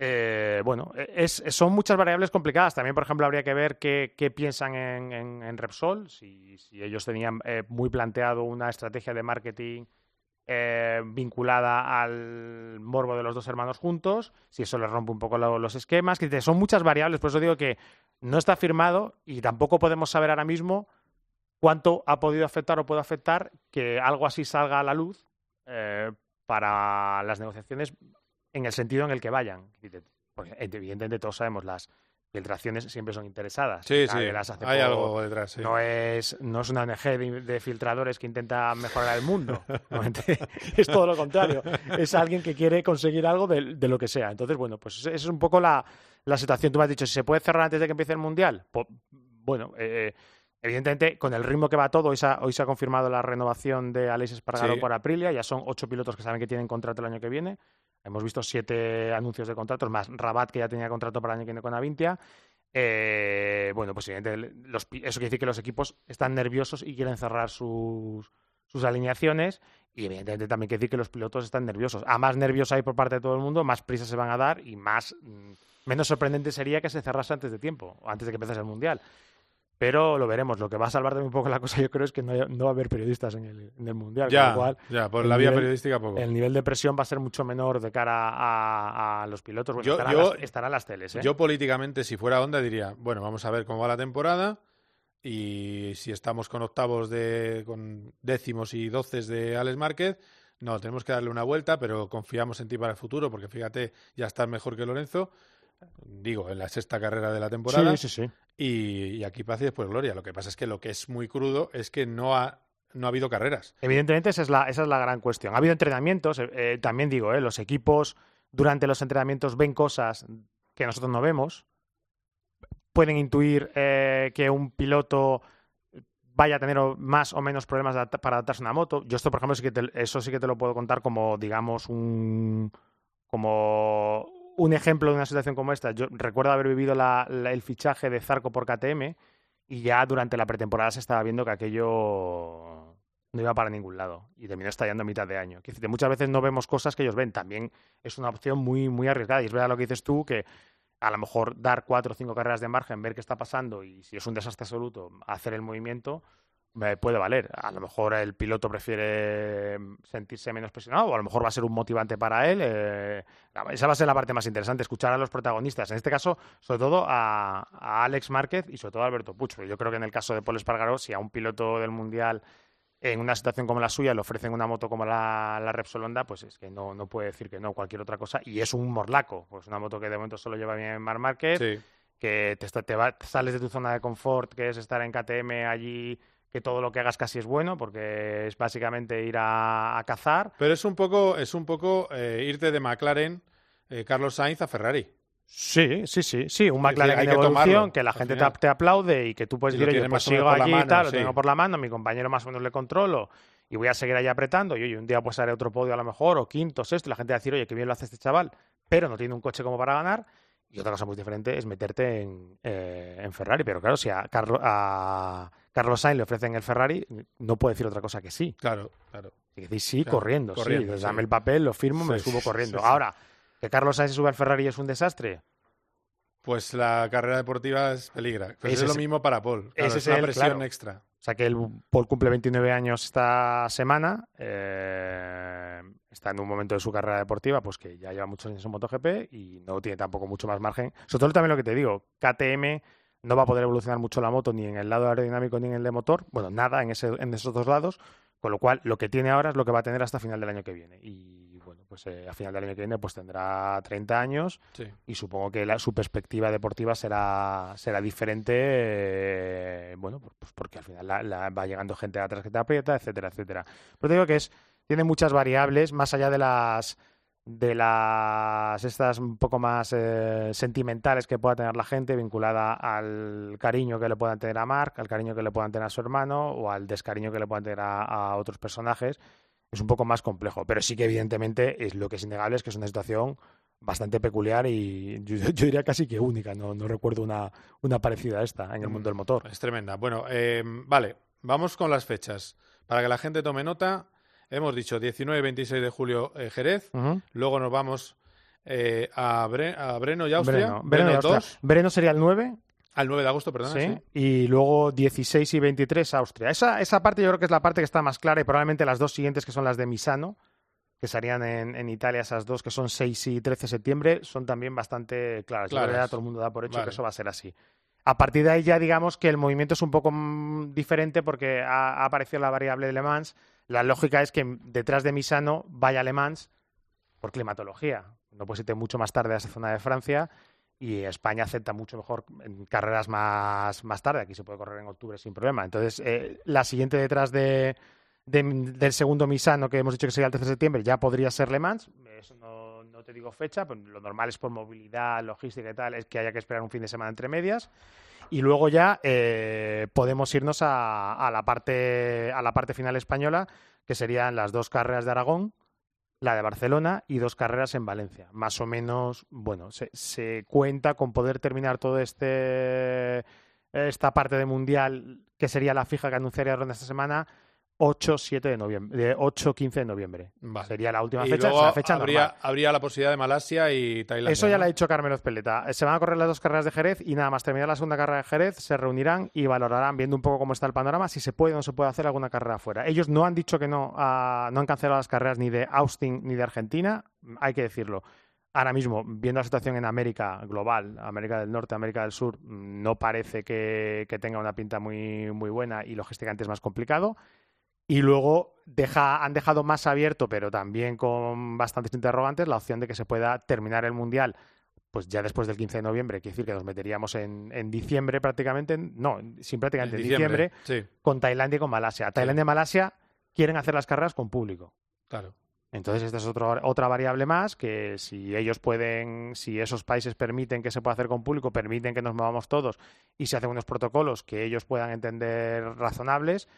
D: Eh, bueno, es, son muchas variables complicadas. También, por ejemplo, habría que ver qué, piensan en, Repsol, si, ellos tenían eh, muy planteado una estrategia de marketing eh, vinculada al morbo de los dos hermanos juntos, si eso les rompe un poco lo, los esquemas, que son muchas variables, por eso digo que no está firmado y tampoco podemos saber ahora mismo cuánto ha podido afectar o puede afectar que algo así salga a la luz eh, para las negociaciones en el sentido en el que vayan. Porque evidentemente todos sabemos las filtraciones siempre son interesadas.
B: Sí, sí, hay algo detrás. Sí.
D: No, es, no es una ONG de, de, filtradores que intenta mejorar el mundo. es todo lo contrario. Es alguien que quiere conseguir algo de, de lo que sea. Entonces, bueno, pues esa es un poco la, la, situación. Tú me has dicho, si se puede cerrar antes de que empiece el Mundial. Pues, bueno, eh, evidentemente, con el ritmo que va todo, hoy se ha, hoy se ha confirmado la renovación de Alex Espargaro sí. por Aprilia. Ya son ocho pilotos que saben que tienen contrato el año que viene. Hemos visto siete anuncios de contratos, más Rabat, que ya tenía contrato para el año que viene con Avintia. Eh, bueno, pues evidentemente, los, eso quiere decir que los equipos están nerviosos y quieren cerrar sus, sus alineaciones. Y evidentemente también quiere decir que los pilotos están nerviosos. A más nervios hay por parte de todo el mundo, más prisa se van a dar y más mm, menos sorprendente sería que se cerrase antes de tiempo, antes de que empezase el Mundial pero lo veremos. Lo que va a salvar de un poco la cosa, yo creo, es que no, no va a haber periodistas en el, en el Mundial.
B: Ya,
D: con lo cual,
B: ya, por la vía
D: nivel,
B: periodística poco.
D: El nivel de presión va a ser mucho menor de cara a, a los pilotos. Bueno, yo, estarán, yo, las, estarán las teles. ¿eh?
B: Yo políticamente, si fuera Honda, diría, bueno, vamos a ver cómo va la temporada y si estamos con octavos de, con décimos y doces de Alex Márquez, no, tenemos que darle una vuelta, pero confiamos en ti para el futuro, porque fíjate, ya estás mejor que Lorenzo digo, en la sexta carrera de la temporada.
D: Sí, sí, sí.
B: Y, y aquí paz y después gloria. Lo que pasa es que lo que es muy crudo es que no ha, no ha habido carreras.
D: Evidentemente, esa es la, esa es la gran cuestión. Ha habido entrenamientos, eh, también digo, eh, los equipos durante los entrenamientos ven cosas que nosotros no vemos. Pueden intuir eh, que un piloto vaya a tener más o menos problemas para adaptarse a una moto. Yo esto, por ejemplo, sí que te, eso sí que te lo puedo contar como, digamos, un como un ejemplo de una situación como esta. Yo recuerdo haber vivido la, la, el fichaje de Zarco por KTM y ya durante la pretemporada se estaba viendo que aquello no iba para ningún lado y terminó estallando a mitad de año. Decir, muchas veces no vemos cosas que ellos ven. También es una opción muy, muy arriesgada y es verdad lo que dices tú que a lo mejor dar cuatro o cinco carreras de margen, ver qué está pasando y si es un desastre absoluto, hacer el movimiento me puede valer. A lo mejor el piloto prefiere sentirse menos presionado o a lo mejor va a ser un motivante para él. Eh, esa va a ser la parte más interesante, escuchar a los protagonistas. En este caso, sobre todo a, a Alex Márquez y sobre todo a Alberto Puch. Yo creo que en el caso de Paul Espargaró, si a un piloto del Mundial en una situación como la suya le ofrecen una moto como la, la Repsol Honda, pues es que no, no puede decir que no, cualquier otra cosa. Y es un morlaco, pues una moto que de momento solo lleva bien Mar Márquez,
B: sí.
D: que te, te, va, sales de tu zona de confort, que es estar en KTM allí que todo lo que hagas casi es bueno, porque es básicamente ir a, a cazar.
B: Pero es un poco, es un poco eh, irte de McLaren, eh, Carlos Sainz, a Ferrari.
D: Sí, sí, sí, sí, un McLaren en evolución, que la gente te, te, aplaude y que tú puedes decir, yo pues sigo allí y tal, sí. lo tengo por la mano, mi compañero más o menos le controlo y voy a seguir ahí apretando y oye, un día pues haré otro podio a lo mejor, o quinto, sexto, y la gente va a decir, oye, qué bien lo hace este chaval, pero no tiene un coche como para ganar. Y otra cosa muy diferente es meterte en, eh, en Ferrari, pero claro, si a, Carlo, a Carlos Sainz le ofrecen el Ferrari, no puede decir otra cosa que sí.
B: Claro, claro.
D: Y decir sí,
B: claro,
D: corriendo,
B: corriendo,
D: sí,
B: sí.
D: dame el papel, lo firmo,
B: Sí,
D: me subo corriendo. Ahora, que Carlos Sainz se sube al Ferrari es un desastre.
B: Pues la carrera deportiva es peligra. Pues
D: Ese
B: es lo
D: es-
B: mismo para Paul. Claro, es
D: es
B: una
D: el-
B: presión
D: claro.
B: extra.
D: O sea que el Paul cumple 29 años esta semana, eh, está en un momento de su carrera deportiva, pues que ya lleva muchos años en MotoGP y no tiene tampoco mucho más margen. Sobre todo también lo que te digo, KTM no va a poder evolucionar mucho la moto ni en el lado aerodinámico ni en el de motor, bueno, nada en, ese, en esos dos lados, con lo cual lo que tiene ahora es lo que va a tener hasta final del año que viene. Y pues eh, a final del año que viene pues tendrá 30 años
B: Sí.
D: y supongo que la, su perspectiva deportiva será, será diferente, eh, bueno, pues, porque al final la, la va llegando gente atrás que te aprieta, etcétera, etcétera. Pero te digo que es, tiene muchas variables, más allá de las de las estas un poco más eh, sentimentales que pueda tener la gente vinculada al cariño que le puedan tener a Mark, al cariño que le puedan tener a su hermano o al descariño que le puedan tener a, a otros personajes. Es un poco más complejo, pero sí que evidentemente es lo que es innegable es que es una situación bastante peculiar y yo, yo diría casi que única. No, no recuerdo una, una parecida a esta en el mundo del motor.
B: Es tremenda. Bueno, eh, vale, vamos con las fechas. Para que la gente tome nota, hemos dicho 19 y 26 de julio eh, Jerez, luego nos vamos eh, a, Bre- a Breno y Austria.
D: Breno, Breno y Austria.
B: 2,
D: Breno sería el 9,
B: al 9 de agosto, perdón.
D: ¿sí? Y luego 16 y 23 Austria. Esa, esa parte yo creo que es la parte que está más clara y probablemente las dos siguientes que son las de Misano, que serían en, en Italia esas dos que son 6 y 13 de septiembre, son también bastante claras. Ya todo el mundo da por hecho
B: Vale.
D: que eso va a ser así. A partir de ahí ya digamos que el movimiento es un poco mm, diferente porque ha, ha aparecido la variable de Le Mans. La lógica es que detrás de Misano vaya Le Mans por climatología. No puedes irte mucho más tarde a esa zona de Francia y España acepta mucho mejor en carreras más, más tarde. Aquí se puede correr en octubre sin problema. Entonces, eh, la siguiente detrás de, de- del segundo Misano, que hemos dicho que sería el 13 de septiembre, ya podría ser Le Mans. Eso no, te digo fecha, pero lo normal es por movilidad, logística y tal, es que haya que esperar un fin de semana entre medias. Y luego ya eh, podemos irnos a, a la parte, a la parte final española, que serían las dos carreras de Aragón, la de Barcelona y dos carreras en Valencia. Más o menos, bueno, se, se cuenta con poder terminar todo este esta parte de mundial que sería la fija que anunciaría Ronda esta semana 8-7 de noviembre, de 8-15 de noviembre.
B: Vale.
D: Sería la última
B: Y
D: fecha,
B: luego
D: la fecha
B: habría,
D: normal.
B: habría la posibilidad de Malasia y Tailandia.
D: Eso ya
B: ¿no?
D: lo ha dicho Carmelo Espeleta. Se van a correr las dos carreras de Jerez y nada más terminar la segunda carrera de Jerez se reunirán y valorarán, viendo un poco cómo está el panorama, si se puede o no se puede hacer alguna carrera afuera. Ellos no han dicho que no, ah, no han cancelado las carreras ni de Austin ni de Argentina, hay que decirlo. Ahora mismo, viendo la situación en América global, América del Norte, América del Sur, mm, no parece que, que tenga una pinta muy, muy buena y logísticamente es más complicado. Y luego deja, han dejado más abierto, pero también con bastantes interrogantes, la opción de que se pueda terminar el Mundial pues ya después del 15 de noviembre, quiere decir que nos meteríamos en, en diciembre prácticamente, en- no, sin prácticamente en
B: En
D: diciembre,
B: diciembre, sí.
D: con Tailandia y con Malasia. Tailandia y Malasia quieren hacer las carreras con público.
B: Claro.
D: Entonces, esta es otro- otra variable más que si ellos pueden, si esos países permiten que se pueda hacer con público, permiten que nos movamos todos y se hacen unos protocolos que ellos puedan entender razonables,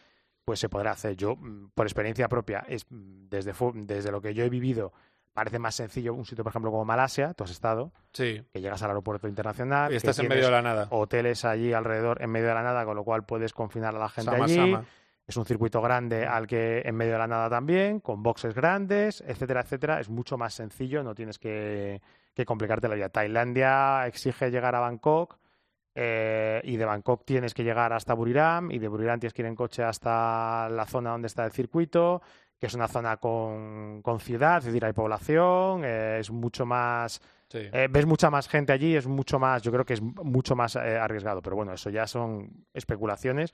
D: pues se podrá hacer. Yo, mm, por experiencia propia, es mm, desde, desde lo que yo he vivido, parece más sencillo un sitio, por ejemplo, como Malasia, tú has estado,
B: Sí.
D: que llegas al aeropuerto internacional,
B: Y
D: que
B: estás en medio de la nada.
D: hoteles allí alrededor, en medio de la nada, con lo cual puedes confinar a la gente
B: Sama,
D: allí.
B: sama.
D: Es un circuito grande al que en medio de la nada también, con boxes grandes, etcétera, etcétera. Es mucho más sencillo, no tienes que, que complicarte la vida. Tailandia exige llegar a Bangkok eh, y de Bangkok tienes que llegar hasta Buriram y de Buriram tienes que ir en coche hasta la zona donde está el circuito, que es una zona con, con ciudad, es decir, hay población, eh, es mucho más...
B: Sí.
D: eh, ves mucha más gente allí, es mucho más, yo creo que es mucho más eh, arriesgado, pero bueno, eso ya son especulaciones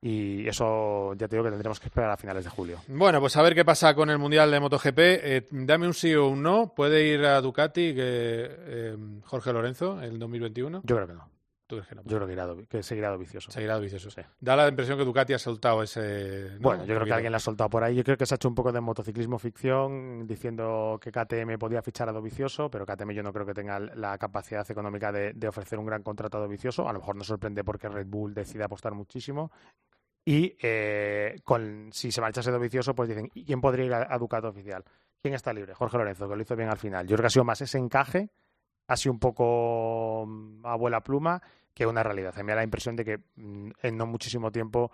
D: y eso ya te digo que tendremos que esperar a finales de julio.
B: Bueno, pues a ver qué pasa con el Mundial de MotoGP. Eh, dame un sí o un no. ¿Puede ir a Ducati que, eh, Jorge Lorenzo en el 2021?
D: Yo creo que no.
B: ¿Tú crees que no?
D: Yo creo que, irá do- que seguirá vicioso.
B: Seguirá vicioso. Da la impresión que Ducati ha soltado ese... ¿no?
D: Bueno, yo creo que alguien la ha soltado por ahí. Yo creo que se ha hecho un poco de motociclismo ficción diciendo que KTM podía fichar a Dovicioso, pero KTM yo no creo que tenga la capacidad económica de, de ofrecer un gran contrato a Dovicioso. A lo mejor nos sorprende porque Red Bull decide apostar muchísimo. Y eh, con, si se marchase Dovicioso, pues dicen, ¿y quién podría ir a, a Ducato oficial? ¿Quién está libre? Jorge Lorenzo, que lo hizo bien al final. Yo creo que ha sido más ese encaje, sido un poco mm, abuela pluma, que una realidad. A mí me da la impresión de que mm, en no muchísimo tiempo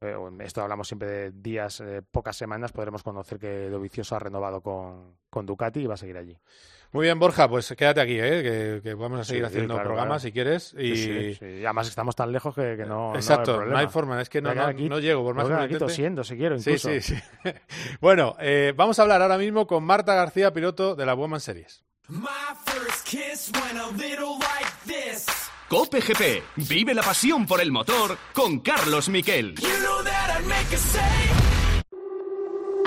D: eh, esto hablamos siempre de días, eh, pocas semanas, podremos conocer que Dovicioso ha renovado con, con Ducati y va a seguir allí.
B: Muy bien, Borja, pues quédate aquí, ¿eh? que, que vamos a seguir
D: Sí,
B: haciendo
D: claro,
B: programas
D: claro.
B: si quieres. Y...
D: Sí, sí, sí. Y además estamos tan lejos que, que no,
B: Exacto,
D: no hay,
B: no,
D: problema.
B: hay forma, es que no,
D: aquí-
B: llego, por más que lo
D: tosiendo, si quiero,
B: Sí,
D: incluso.
B: sí, sí. bueno, eh, vamos a hablar ahora mismo con Marta García, piloto de la Woman Series.
A: Cope GP. Vive la pasión por el motor con Carlos Miquel.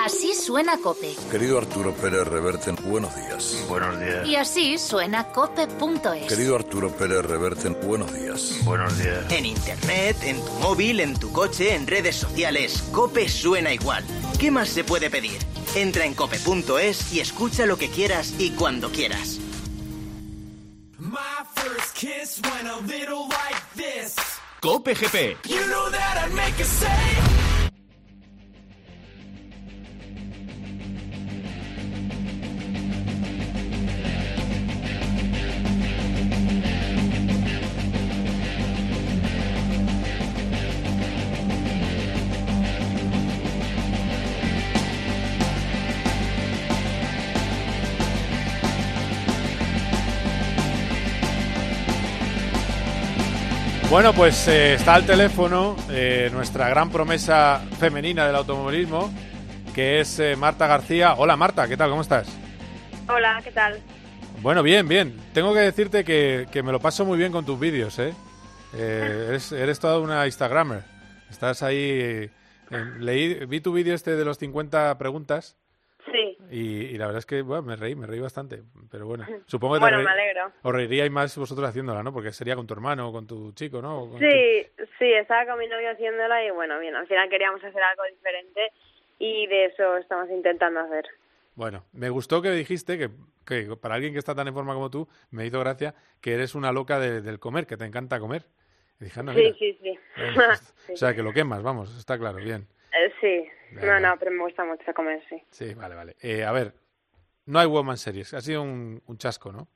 I: Así suena Cope.
L: Querido Arturo Pérez Reverte, buenos días. Buenos días.
I: Y así suena cope.es.
L: Querido Arturo Pérez Reverte, buenos días.
G: Buenos días. En internet, en tu móvil, en tu coche, en redes sociales, Cope suena igual. ¿Qué más se puede pedir? Entra en cope.es y escucha lo que quieras y cuando quieras.
A: Cope GP.
B: Bueno, pues eh, está al teléfono eh, nuestra gran promesa femenina del automovilismo, que es eh, Marta García. Hola Marta, ¿qué tal? ¿Cómo estás?
M: Hola, ¿qué tal?
B: Bueno, bien, bien. Tengo que decirte que, que me lo paso muy bien con tus vídeos, ¿eh? eres, eres toda una Instagramer. Estás ahí... leí, vi tu vídeo este de los 50 preguntas
M: Sí.
B: Y, la verdad es que bueno, me reí, me reí bastante. Pero bueno, supongo que
M: bueno, me alegro.
B: os reiríais más vosotros haciéndola, ¿no? Porque sería con tu hermano o con tu chico, ¿no?
M: Sí, sí, estaba con mi novio haciéndola y bueno, bien, al final queríamos hacer algo diferente y de eso estamos intentando hacer.
B: Bueno, me gustó que dijiste que, que para alguien que está tan en forma como tú, me hizo gracia que eres una loca del comer, que te encanta comer. dije,
M: sí, sí, sí.
B: Pues, o sea, que lo quemas, vamos, está claro, bien.
M: Eh, sí, no, no, pero me gusta mucho comer, sí.
B: Sí, vale, vale. Eh, a ver, no hay Woman Series, ha sido un, un chasco, ¿no?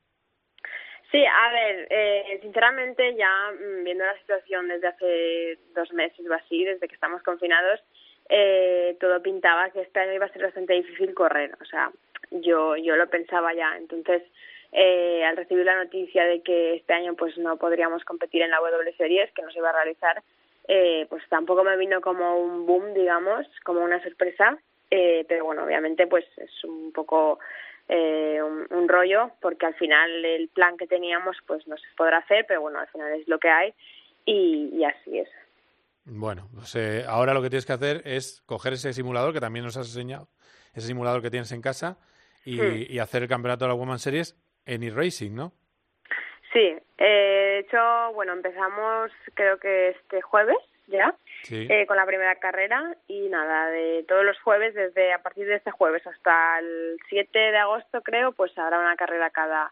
M: Sí, a ver, eh, sinceramente ya mm, viendo la situación desde hace dos meses o así, desde que estamos confinados, eh, todo pintaba que este año iba a ser bastante difícil correr. O sea, yo, yo lo pensaba ya. Entonces, eh, al recibir la noticia de que este año pues no podríamos competir en la W Series, que no se iba a realizar, eh, pues tampoco me vino como un boom, digamos, como una sorpresa, eh, pero bueno, obviamente pues es un poco eh, un, rollo, porque al final el plan que teníamos pues no se podrá hacer, pero bueno, al final es lo que hay y, así es.
B: Bueno, pues ahora lo que tienes que hacer es coger ese simulador que también nos has enseñado, ese simulador que tienes en casa y, hmm. y hacer el campeonato de la Woman Series en e-racing, ¿no?
M: Sí, eh, de hecho, bueno, empezamos creo que este jueves ya eh, con la primera carrera y nada, de todos los jueves, desde a partir de este jueves hasta el 7 de agosto creo, pues habrá una carrera cada,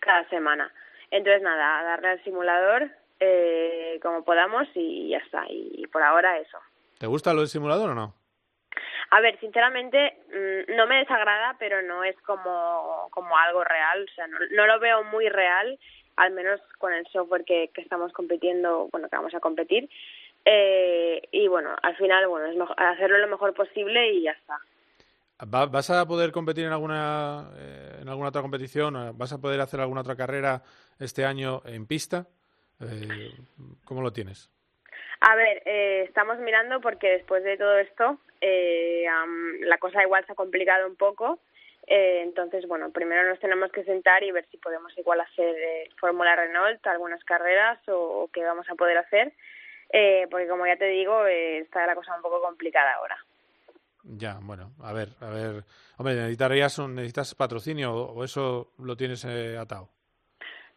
M: cada semana. Entonces nada, darle al simulador eh, como podamos y ya está. Y, por ahora eso.
B: ¿Te gusta lo del simulador o no?
M: A ver, sinceramente mm, no me desagrada, pero no es como, como algo real, o sea, no, no lo veo muy real al menos con el software que, que estamos compitiendo, bueno, que vamos a competir. Eh, y bueno, al final, bueno, es hacerlo lo mejor posible y ya está.
B: ¿Vas a poder competir en alguna, eh, en alguna otra competición? ¿Vas a poder hacer alguna otra carrera este año en pista? Eh, ¿Cómo lo tienes?
M: A ver, eh, estamos mirando porque después de todo esto eh, la cosa igual se ha complicado un poco eh, entonces, bueno, primero nos tenemos que sentar y ver si podemos igual hacer eh, Fórmula Renault, algunas carreras o, qué vamos a poder hacer, eh, porque como ya te digo, eh, está la cosa un poco complicada ahora.
B: Ya, bueno, a ver, a ver. Hombre, ¿necesitarías un, necesitas patrocinio o eso lo tienes eh, atado?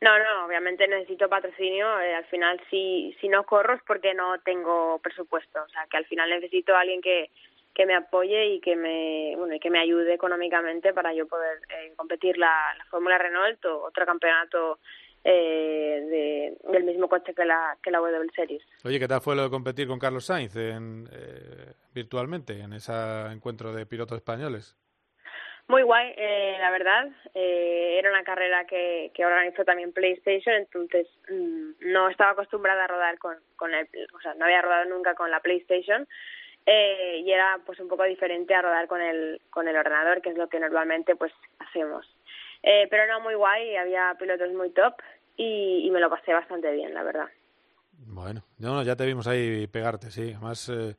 M: No, no, obviamente necesito patrocinio. Eh, al final, si, si no corro es porque no tengo presupuesto. O sea, que al final necesito a alguien que, que me apoye y que me bueno y que me ayude económicamente para yo poder eh, competir la, la Fórmula Renault o otro campeonato eh, de, del mismo coche que la que la W Series.
B: Oye, ¿qué tal fue lo de competir con Carlos Sainz en, eh, virtualmente en ese encuentro de pilotos españoles?
M: Muy guay, eh, la verdad. Eh, era una carrera que, que organizó también PlayStation, entonces mm, no estaba acostumbrada a rodar con, con el, o sea, no había rodado nunca con la PlayStation, eh, y era pues un poco diferente a rodar con el con el ordenador que es lo que normalmente pues hacemos. Eh, pero no muy guay había pilotos muy top y, y me lo pasé bastante bien la verdad.
B: Bueno no, ya te vimos ahí pegarte sí. Además eh,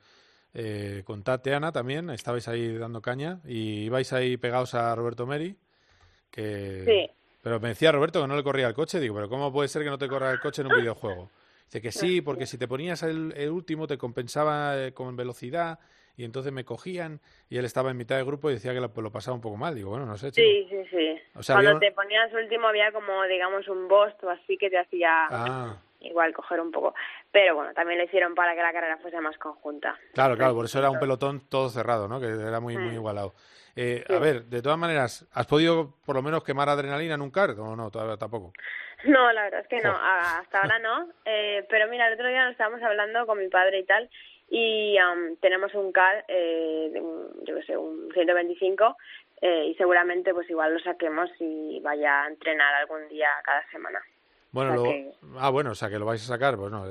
B: eh, con Tatiana también estabais ahí dando caña y ibais ahí pegados a Roberto Meri que
M: sí.
B: pero me decía Roberto que no le corría el coche digo pero cómo puede ser que no te corra el coche en un videojuego Dice que sí, porque si te ponías el, último te compensaba eh, con velocidad y entonces me cogían y él estaba en mitad del grupo y decía que lo, pues, lo pasaba un poco mal. Digo, bueno, no sé.
M: Sí, sí, sí. Cuando te ponías último había como, digamos, un bost o así que te hacía
B: ah.
M: igual coger un poco. Pero bueno, también lo hicieron para que la carrera fuese más conjunta.
B: Claro, claro, por eso era un pelotón todo cerrado, ¿no? Que era muy, muy mm. igualado. Eh, a ver, de todas maneras, ¿has podido por lo menos quemar adrenalina en un kart o no? Todavía tampoco.
M: No, la verdad es que no, hasta ahora no. Eh, pero mira, el otro día nos estábamos hablando con mi padre y tal, y tenemos un car, eh, yo qué sé, un 125, eh, y seguramente pues igual lo saquemos y vaya a entrenar algún día cada semana.
B: Bueno, ah, bueno, o sea que lo vais a sacar, pues no.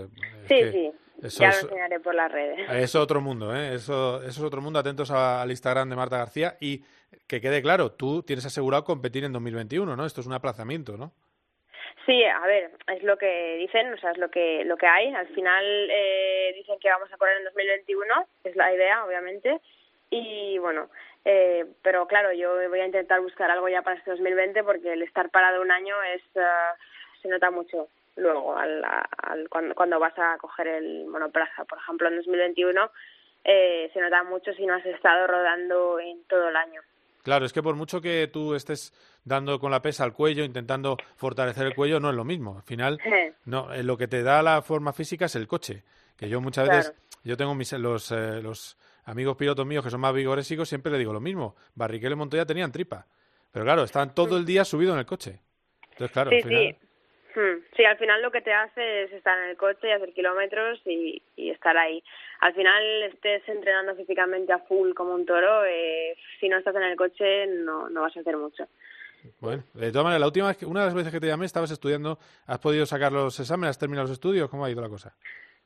M: sí, sí. Ya lo enseñaré por las redes.
B: Eso es otro mundo, ¿eh? Eso, eso es otro mundo. Atentos al Instagram de Marta García. Y que quede claro, tú tienes asegurado competir en 2021, ¿no? Esto es un aplazamiento, ¿no?
M: Sí, a ver, es lo que dicen, o sea, es lo que, lo que hay. Al final eh, dicen que vamos a correr en 2021, es la idea, obviamente. Y bueno, eh, pero claro, yo voy a intentar buscar algo ya para este 2020 porque el estar parado un año es uh, se nota mucho luego al, al, cuando, cuando vas a coger el monoplaza. Por ejemplo, en 2021 eh, se nota mucho si no has estado rodando en todo el año.
B: Claro, es que por mucho que tú estés dando con la pesa al cuello, intentando fortalecer el cuello, no es lo mismo. Al final, no, eh, lo que te da la forma física es el coche. Que yo muchas veces, yo tengo mis, los, eh, los amigos pilotos míos que son más vigorésicos, siempre le digo lo mismo. Barrichello y Montoya tenían tripa. Pero claro, están todo el día subidos en el coche. Entonces, claro, al final...
M: Hmm. Sí, al final lo que te hace es estar en el coche y hacer kilómetros y, estar ahí. Al final estés entrenando físicamente a full como un toro, eh, si no estás en el coche no, no vas a hacer mucho.
B: Bueno, de todas maneras, la última vez una de las veces que te llamé estabas estudiando, ¿has podido sacar los exámenes? ¿Has terminado los estudios? ¿Cómo ha ido la cosa?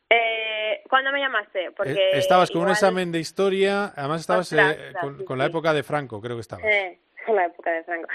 M: Eh, ¿Cuándo me llamaste?
B: Eh, Porque estabas con un examen de historia, además estabas eh, con, la época de Franco, creo que estabas.
M: Eh, con la época de Franco.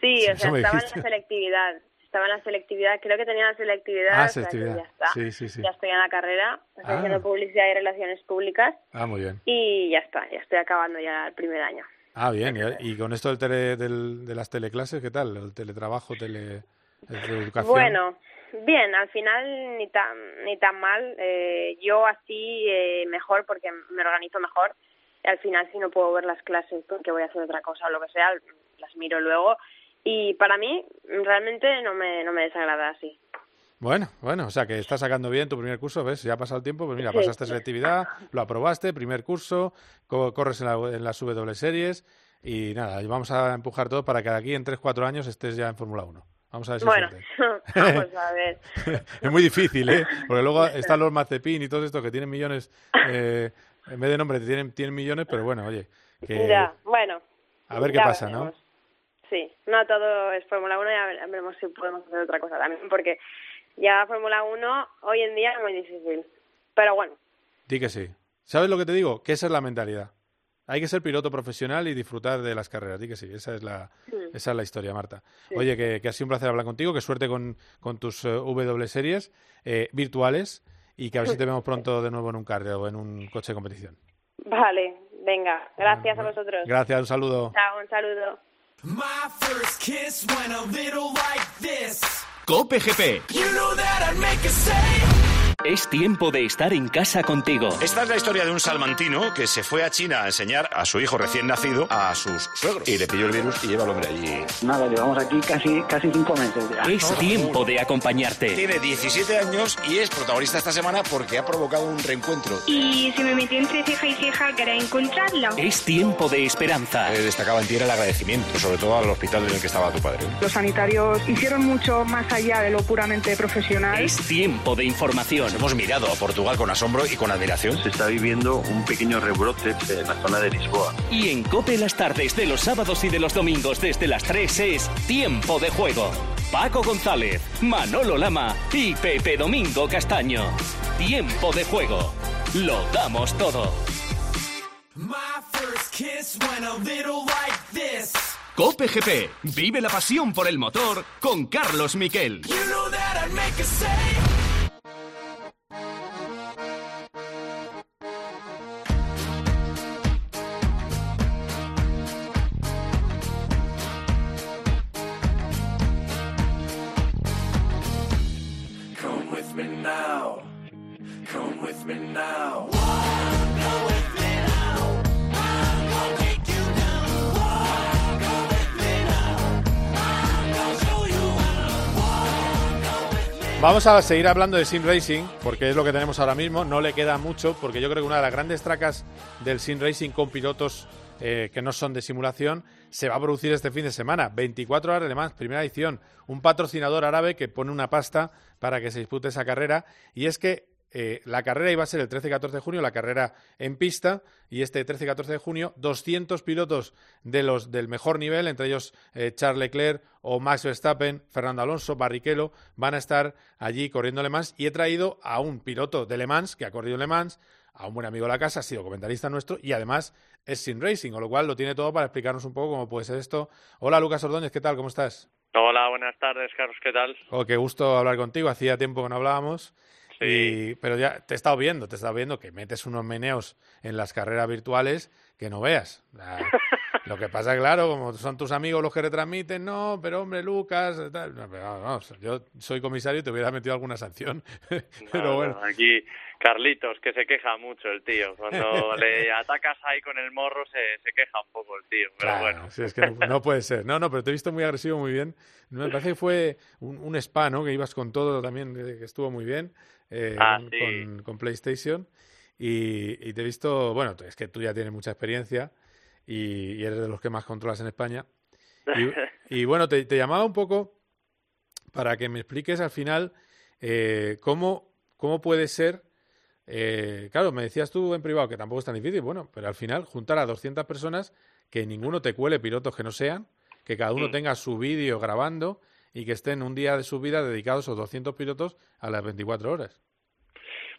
M: Sí, o sea, estaba en la selectividad estaba en la selectividad, creo que tenía la selectividad.
B: Ah, selectividad.
M: ya está.
B: Sí, sí, sí.
M: Ya estoy en la carrera, estoy haciendo ah. publicidad y relaciones públicas.
B: Ah, muy bien.
M: Y ya está, ya estoy acabando ya el primer año.
B: Ah, bien. ¿Y, con esto del, tele, del de las teleclases, qué tal? ¿El teletrabajo, tele, educación?
M: Bueno, bien, al final ni tan, ni tan mal. Eh, yo así eh, mejor porque me organizo mejor. Y al final si no puedo ver las clases porque voy a hacer otra cosa o lo que sea, las miro luego y para mí realmente no me, no me desagrada así.
B: Bueno, bueno, o sea que estás sacando bien tu primer curso, ¿ves? Ya ha pasado el tiempo, pues mira, pasaste selectividad, lo aprobaste, primer curso, corres en, la, en las W series y nada, vamos a empujar todo para que de aquí en 3-4 años estés ya en Fórmula 1. Vamos a ver si
M: Bueno, vamos a ver.
B: es muy difícil, ¿eh? Porque luego están los Mazepin y todo esto que tienen millones, eh, en vez de nombre tienen, tienen millones, pero bueno, oye. Que...
M: Ya, bueno.
B: A ver qué pasa, ¿no?
M: Sí, no todo es Fórmula 1, ya veremos si podemos hacer otra cosa también, porque ya Fórmula 1 hoy en día es muy difícil. Pero bueno.
B: Di que sí. ¿Sabes lo que te digo? Que esa es la mentalidad. Hay que ser piloto profesional y disfrutar de las carreras. Di que sí, esa es la, mm. esa es la historia, Marta. Oye, que, que, ha sido un placer hablar contigo, que suerte con, con tus eh, W series eh, virtuales y que a ver si te vemos pronto de nuevo en un carro o en un coche de competición.
M: Vale, venga, gracias a vosotros.
B: Gracias, un saludo.
M: Chao, un saludo.
A: My first kiss went a little like this. Cope GP. You know that I'd make a say.
N: Es tiempo de estar en casa contigo.
O: Esta es la historia de un salmantino que se fue a China a enseñar a su hijo recién nacido a sus suegros. Y le pilló el virus y lleva al hombre allí.
P: Nada, llevamos aquí casi, casi cinco meses.
N: Es tiempo de acompañarte.
O: Tiene 17 años y es protagonista esta semana porque ha provocado un reencuentro.
Q: Y si me metí entre ceja y ceja, quería encontrarlo.
N: Es tiempo de esperanza.
O: Eh, destacaba en ti el agradecimiento, sobre todo al hospital en el que estaba tu padre.
Q: Los sanitarios hicieron mucho más allá de lo puramente profesional.
N: Es tiempo de información
O: hemos mirado a Portugal con asombro y con admiración.
R: Se está viviendo un pequeño rebrote en la zona de Lisboa.
N: Y en Cope las tardes de los sábados y de los domingos desde las 3 es Tiempo de Juego. Paco González, Manolo Lama y Pepe Domingo Castaño. Tiempo de Juego. Lo damos todo.
A: Cope GP. Vive la pasión por el motor con Carlos Miquel.
B: Vamos a seguir hablando de Sim Racing, porque es lo que tenemos ahora mismo. No le queda mucho, porque yo creo que una de las grandes tracas del Sim Racing con pilotos eh, que no son de simulación, se va a producir este fin de semana. 24 horas de Mans, primera edición. Un patrocinador árabe que pone una pasta para que se dispute esa carrera. Y es que eh, la carrera iba a ser el 13 y 14 de junio, la carrera en pista, y este 13 y 14 de junio, 200 pilotos de los del mejor nivel, entre ellos eh, Charles Leclerc o Max Verstappen, Fernando Alonso, Barrichello, van a estar allí corriendo Le Mans. Y he traído a un piloto de Le Mans que ha corrido Le Mans, a un buen amigo de la casa, ha sido comentarista nuestro y además es sin racing, con lo cual lo tiene todo para explicarnos un poco cómo puede ser esto. Hola Lucas Ordóñez, ¿qué tal? ¿Cómo estás?
S: Hola, buenas tardes, Carlos, ¿qué tal?
B: Oh, qué gusto hablar contigo, hacía tiempo que no hablábamos.
S: Sí.
B: pero ya te he estado viendo, te he estado viendo que metes unos meneos en las carreras virtuales que no veas. Lo que pasa, claro, como son tus amigos los que retransmiten, no, pero hombre, Lucas, tal. yo soy comisario y te hubiera metido alguna sanción. pero bueno.
S: aquí Carlitos, que se queja mucho el tío. Cuando le atacas ahí con el morro se, se queja un poco el tío. Pero bueno.
B: Sí, es que no, puede ser. No, no, pero te he visto muy agresivo, muy bien. Me parece que fue un, un spa, ¿no? Que ibas con todo también, que estuvo muy bien. Eh,
S: ah,
B: con, PlayStation. Y, te he visto, bueno, es que tú ya tienes mucha experiencia y, eres de los que más controlas en España. Y, bueno, te, llamaba un poco para que me expliques al final eh, cómo, cómo puede ser. Eh, claro, me decías tú en privado que tampoco es tan difícil, bueno, pero al final juntar a 200 personas, que ninguno te cuele pilotos que no sean, que cada uno mm. tenga su vídeo grabando y que estén un día de su vida dedicados esos 200 pilotos a las 24 horas.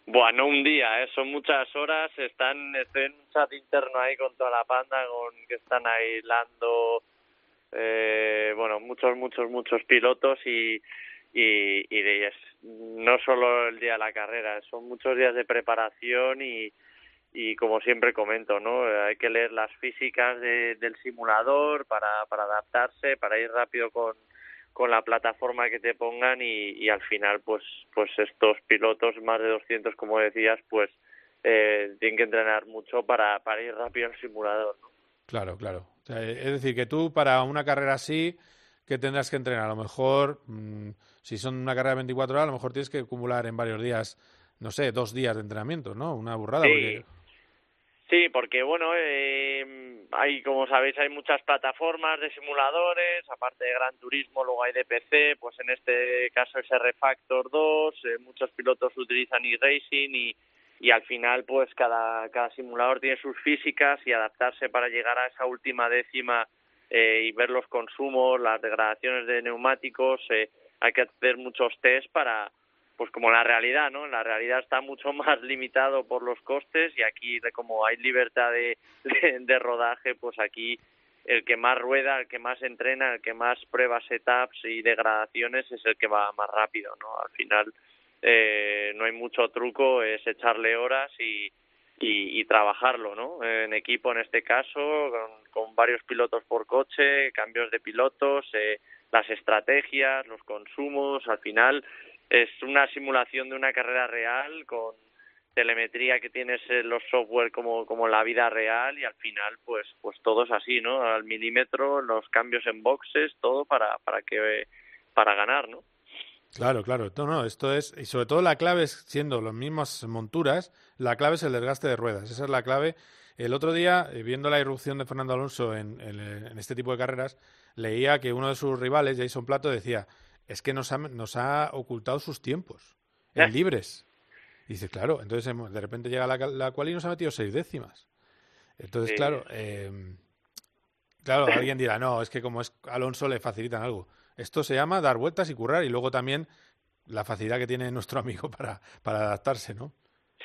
S: Bueno, un día, ¿eh? son muchas horas, están, en un chat interno ahí con toda la panda, con que están aislando, eh, bueno, muchos, muchos, muchos pilotos y, y, y es, no solo el día de la carrera, son muchos días de preparación y, y como siempre comento, ¿no? Hay que leer las físicas del simulador para, para adaptarse, para ir rápido con, con la plataforma que te pongan y, al final pues pues estos pilotos más de 200 como decías pues eh, tienen que entrenar mucho para, para ir rápido al simulador ¿no?
B: claro claro es decir que tú para una carrera así que tendrás que entrenar a lo mejor mm, si son una carrera de 24 horas a lo mejor tienes que acumular en varios días no sé dos días de entrenamiento no una burrada
S: sí. Sí, porque bueno, eh, hay, como sabéis, hay muchas plataformas de simuladores, aparte de Gran Turismo, luego hay de PC, pues en este caso es R-Factor 2, eh, muchos pilotos utilizan e-racing y, y al final pues cada, cada simulador tiene sus físicas y adaptarse para llegar a esa última décima eh, y ver los consumos, las degradaciones de neumáticos, eh, hay que hacer muchos test para pues como la realidad, ¿no? La realidad está mucho más limitado por los costes y aquí como hay libertad de, de, rodaje, pues aquí el que más rueda, el que más entrena, el que más prueba setups y degradaciones es el que va más rápido, ¿no? Al final eh, no hay mucho truco, es echarle horas y, y, y trabajarlo, ¿no? En equipo en este caso, con, con varios pilotos por coche, cambios de pilotos, eh, las estrategias, los consumos, al final es una simulación de una carrera real con telemetría que tienes en los software como, como la vida real y al final pues pues todo es así, ¿no? Al milímetro, los cambios en boxes, todo para, para que para ganar, ¿no?
B: Claro, claro. No, no, esto es, y sobre todo la clave es, siendo las mismas monturas, la clave es el desgaste de ruedas. Esa es la clave. El otro día, eh, viendo la irrupción de Fernando Alonso en, en este tipo de carreras, leía que uno de sus rivales, Jason Plato, decía, es que nos ha, nos ha ocultado sus tiempos en eh. libres. Y dice, claro, entonces de repente llega la, la cual y nos ha metido seis décimas. Entonces, claro, eh, claro, alguien dirá, no, es que como es Alonso le facilitan algo. Esto se llama dar vueltas y currar y luego también la facilidad que tiene nuestro amigo para, para adaptarse, ¿no?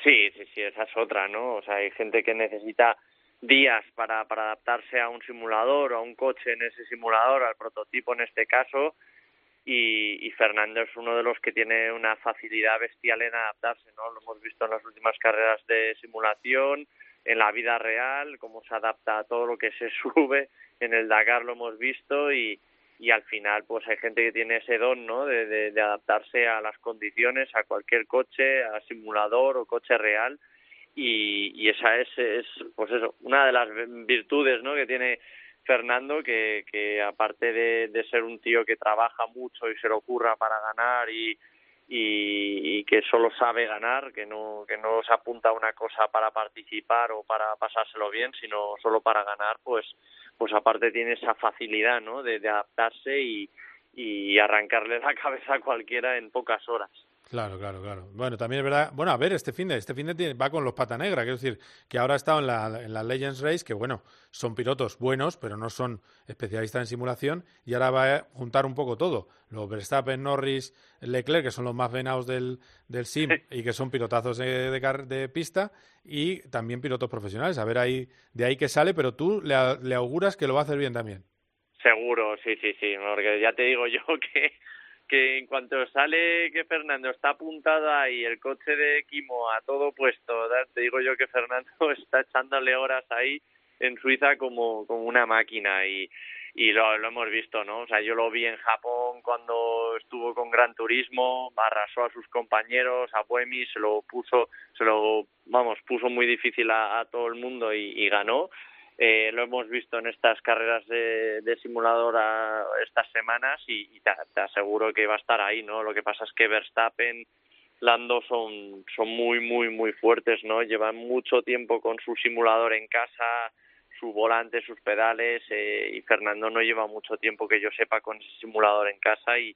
S: Sí, sí, sí, esa es otra, ¿no? O sea, hay gente que necesita días para, para adaptarse a un simulador o a un coche en ese simulador, al prototipo en este caso, y, Fernando es uno de los que tiene una facilidad bestial en adaptarse, ¿no? Lo hemos visto en las últimas carreras de simulación, en la vida real, cómo se adapta a todo lo que se sube, en el Dakar lo hemos visto y, y al final pues hay gente que tiene ese don, ¿no? De, de, adaptarse a las condiciones, a cualquier coche, a simulador o coche real y, y esa es, es pues eso, una de las virtudes, ¿no? Que tiene Fernando, que, que aparte de, de, ser un tío que trabaja mucho y se lo ocurra para ganar y, y, que solo sabe ganar, que no, que no se apunta a una cosa para participar o para pasárselo bien, sino solo para ganar, pues, pues aparte tiene esa facilidad, ¿no? De, de adaptarse y, y arrancarle la cabeza a cualquiera en pocas horas.
B: Claro, claro, claro. Bueno, también es verdad. Bueno, a ver, este fin de este fin de va con los pata negra, quiero decir que ahora ha estado en la, en la Legends Race, que bueno, son pilotos buenos, pero no son especialistas en simulación, y ahora va a juntar un poco todo. Los Verstappen, Norris, Leclerc, que son los más venados del, del sim y que son pilotazos de, de, pista, y también pilotos profesionales. A ver ahí, de ahí que sale, pero tú le, le auguras que lo va a hacer bien también.
S: Seguro, sí, sí, sí, porque ya te digo yo que que en cuanto sale que Fernando está apuntada y el coche de Kimo a todo puesto, te digo yo que Fernando está echándole horas ahí en Suiza como, como una máquina y, y lo, hemos visto, ¿no? O sea, yo lo vi en Japón cuando estuvo con Gran Turismo, arrasó a sus compañeros, a Buemi, se lo puso, se lo, vamos, puso muy difícil a, todo el mundo y ganó eh, lo hemos visto en estas carreras de, de simulador estas semanas y, te, aseguro que va a estar ahí, ¿no? Lo que pasa es que Verstappen, Lando son, son muy, muy, muy fuertes, ¿no? Llevan mucho tiempo con su simulador en casa, su volante, sus pedales eh, y Fernando no lleva mucho tiempo que yo sepa con ese simulador en casa y,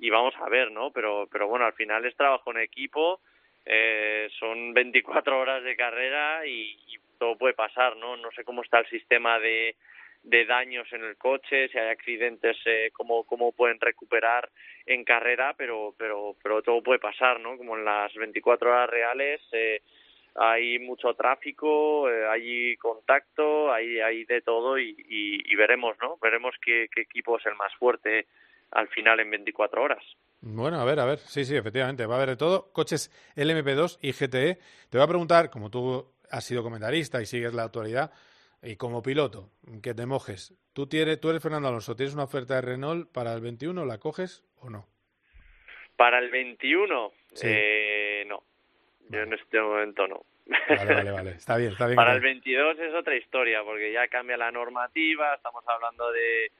S: y vamos a ver, ¿no? Pero, pero bueno, al final es trabajo en equipo, eh, son 24 horas de carrera y, y todo puede pasar, ¿no? No sé cómo está el sistema de, de daños en el coche, si hay accidentes, eh, cómo, pueden recuperar en carrera, pero, pero, pero todo puede pasar, ¿no? Como en las 24 horas reales eh, hay mucho tráfico, eh, hay contacto, hay, hay de todo y, y, veremos, ¿no? Veremos qué, qué equipo es el más fuerte al final en 24 horas.
B: Bueno, a ver, a ver. Sí, sí, efectivamente. Va a haber de todo. Coches LMP2 y GTE. Te voy a preguntar, como tú has sido comentarista y sigues la actualidad, y como piloto, que te mojes, ¿tú, tienes, tú eres Fernando Alonso, ¿tienes una oferta de Renault para el 21? ¿La coges o no?
S: Para el 21, eh, no. Yo en este momento no.
B: Vale, vale, vale. Está bien, está bien.
S: Para el 22 es otra historia, porque ya cambia la normativa, estamos hablando de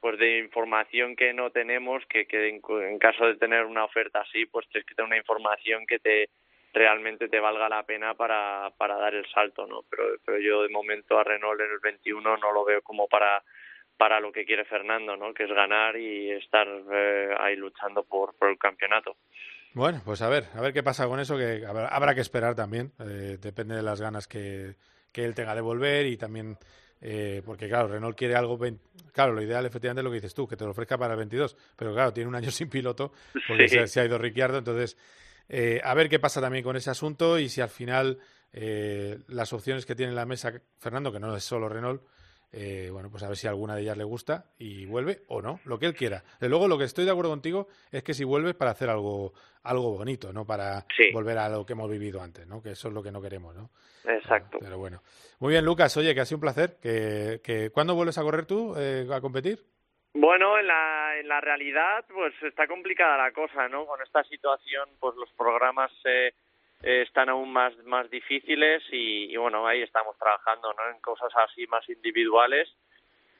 S: pues de información que no tenemos, que, que en, en, caso de tener una oferta así, pues tienes que tener una información que te realmente te valga la pena para, para dar el salto, ¿no? Pero, pero yo de momento a Renault en el 21 no lo veo como para para lo que quiere Fernando, ¿no? Que es ganar y estar eh, ahí luchando por, por el campeonato.
B: Bueno, pues a ver, a ver qué pasa con eso, que habrá, que esperar también. Eh, depende de las ganas que, que él tenga de volver y también eh, porque claro, Renault quiere algo, claro, lo ideal efectivamente es lo que dices tú, que te lo ofrezca para el 22, pero claro, tiene un año sin piloto porque se, ha ido Ricciardo, entonces eh, a ver qué pasa también con ese asunto y si al final eh, las opciones que tiene en la mesa Fernando, que no es solo Renault, eh, bueno, pues a ver si alguna de ellas le gusta y vuelve o no, lo que él quiera. Luego, lo que estoy de acuerdo contigo es que si vuelve para hacer algo, algo bonito, no para volver a lo que hemos vivido antes, ¿no? Que eso es lo que no queremos, ¿no?
S: Exacto.
B: Pero bueno. Muy bien, Lucas, oye, que ha sido un placer. Que, que ¿Cuándo vuelves a correr tú a competir?
S: Bueno, en la, en la realidad, pues está complicada la cosa, ¿no? Con esta situación, pues los programas eh, eh, están aún más, más difíciles y, bueno, ahí estamos trabajando, ¿no? En cosas así más individuales,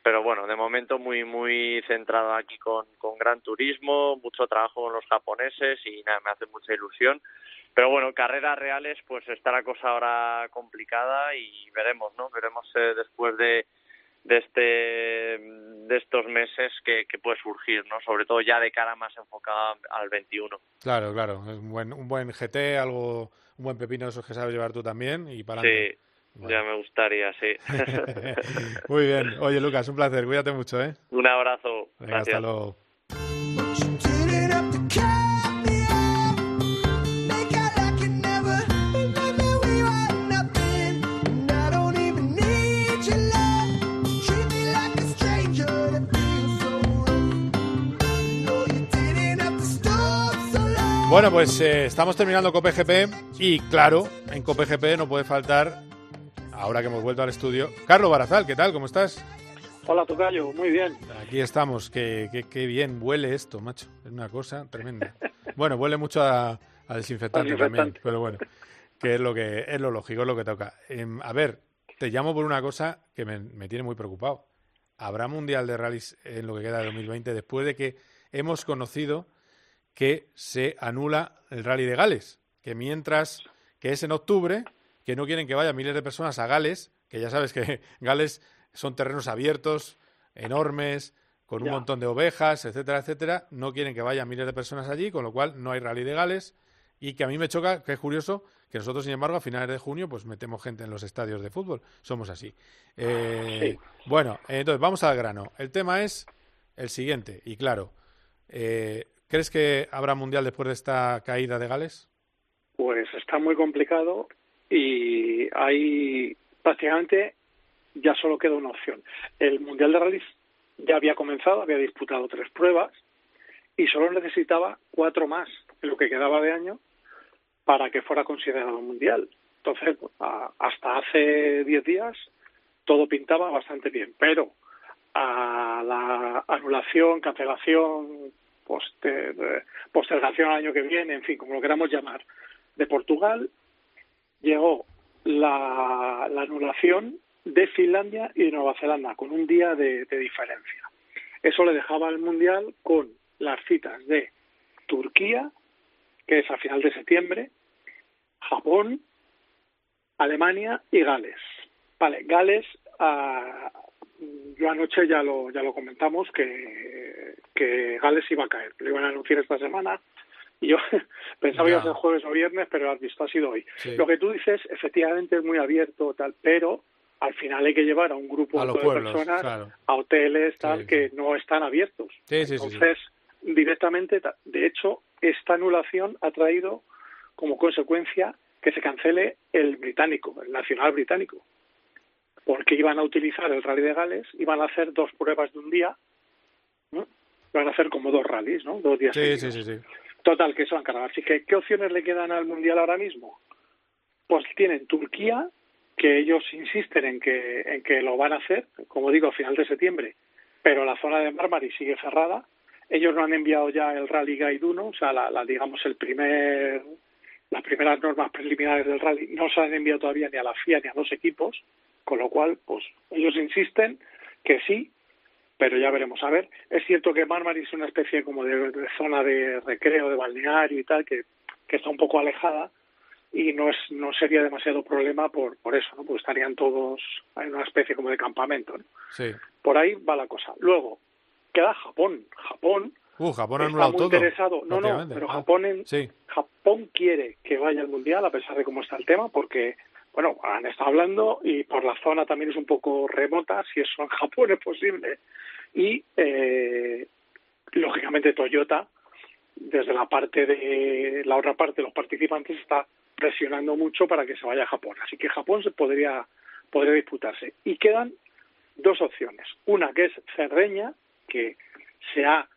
S: pero bueno, de momento muy, muy centrado aquí con, con Gran Turismo, mucho trabajo con los japoneses y nada, me hace mucha ilusión. Pero bueno, carreras reales, pues está la cosa ahora complicada y veremos, ¿no? Veremos eh, después de de este de estos meses que, que, puede surgir, ¿no? Sobre todo ya de cara más enfocada al 21.
B: Claro, claro, un buen un buen GT, algo un buen pepino de esos que sabes llevar tú también y para Sí.
S: Ya me gustaría, sí.
B: Muy bien. Oye, Lucas, un placer. Cuídate mucho, ¿eh?
S: Un abrazo.
B: hasta luego. Bueno, pues eh, estamos terminando COPGP y claro, en COPGP no puede faltar, ahora que hemos vuelto al estudio, Carlos Barazal, ¿qué tal? ¿Cómo estás?
T: Hola, Tocayo, muy bien.
B: Aquí estamos, qué, qué, bien huele esto, macho, es una cosa tremenda. bueno, huele mucho a, desinfectante, también, pero bueno, que es lo que es lo lógico, es lo que toca. Em, a ver, te llamo por una cosa que me, me tiene muy preocupado. ¿Habrá Mundial de Rallys en lo que queda de 2020 después de que hemos conocido que se anula el Rally de Gales, que mientras que es en octubre, que no quieren que vayan miles de personas a Gales, que ya sabes que Gales son terrenos abiertos, enormes, con un montón de ovejas, etcétera, etcétera, no quieren que vayan miles de personas allí, con lo cual no hay rally de Gales y que a mí me choca, que es curioso, que nosotros, sin embargo, a finales de junio, pues metemos gente en los estadios de fútbol. Somos así. Eh, bueno, entonces vamos al grano. El tema es el siguiente, y claro, eh, ¿crees que habrá mundial después de esta caída de Gales?
T: Pues está muy complicado y hay prácticamente ya solo queda una opción. El mundial de rallies ya había comenzado, había disputado tres pruebas y solo necesitaba cuatro más en lo que quedaba de año para que fuera considerado mundial. Entonces, hasta hace diez días todo pintaba bastante bien, pero a la anulación, cancelación, postergación al año que viene, en fin, como lo queramos llamar, de Portugal, llegó la anulación de Finlandia y de Nueva Zelanda, con un día de, diferencia. Eso le dejaba al Mundial con las citas de Turquía, que es a final de septiembre, Japón, Alemania y Gales. Vale, Gales, uh, yo anoche ya lo, ya lo comentamos que, que Gales iba a caer, lo iban a anunciar esta semana. Y yo pensaba que iba a ser jueves o viernes, pero has visto, ha sido hoy. Lo que tú dices, efectivamente, es muy abierto, tal, pero al final hay que llevar a un grupo de personas a hoteles tal que no están abiertos. Entonces, directamente, de hecho, esta anulación ha traído como consecuencia que se cancele el británico, el nacional británico, porque iban a utilizar el rally de Gales, iban a hacer dos pruebas de un día, ¿no? van a hacer como dos rallies, ¿no? Dos días. Sí, sí, sí, Total, que se van a cargar. Así que, ¿qué opciones le quedan al Mundial ahora mismo? Pues tienen Turquía, que ellos insisten en que, en que lo van a hacer, como digo, a final de septiembre, pero la zona de Marmari sigue cerrada. Ellos no han enviado ya el Rally Guide 1, o sea, la, digamos, el primer, las primeras normas preliminares del rally no se han enviado todavía ni a la FIA ni a los equipos, con lo cual, pues ellos insisten que sí, pero ya veremos. A ver, es cierto que Marmari es una especie como de, zona de recreo, de balneario y tal, que, que está un poco alejada, y no es no sería demasiado problema por por eso no pues estarían todos en una especie como de campamento ¿no?
B: sí.
T: por ahí va la cosa luego queda Japón Japón
B: uh, Japón
T: está
B: muy
T: interesado no no pero ah, Japón en, Japón quiere que vaya al mundial a pesar de cómo está el tema porque bueno han estado hablando y por la zona también es un poco remota si eso en Japón es posible y eh, lógicamente Toyota desde la parte de la otra parte de los participantes está presionando mucho para que se vaya a Japón. Así que Japón se podría, podría disputarse. Y quedan dos opciones. Una que es Cerdeña, que se ha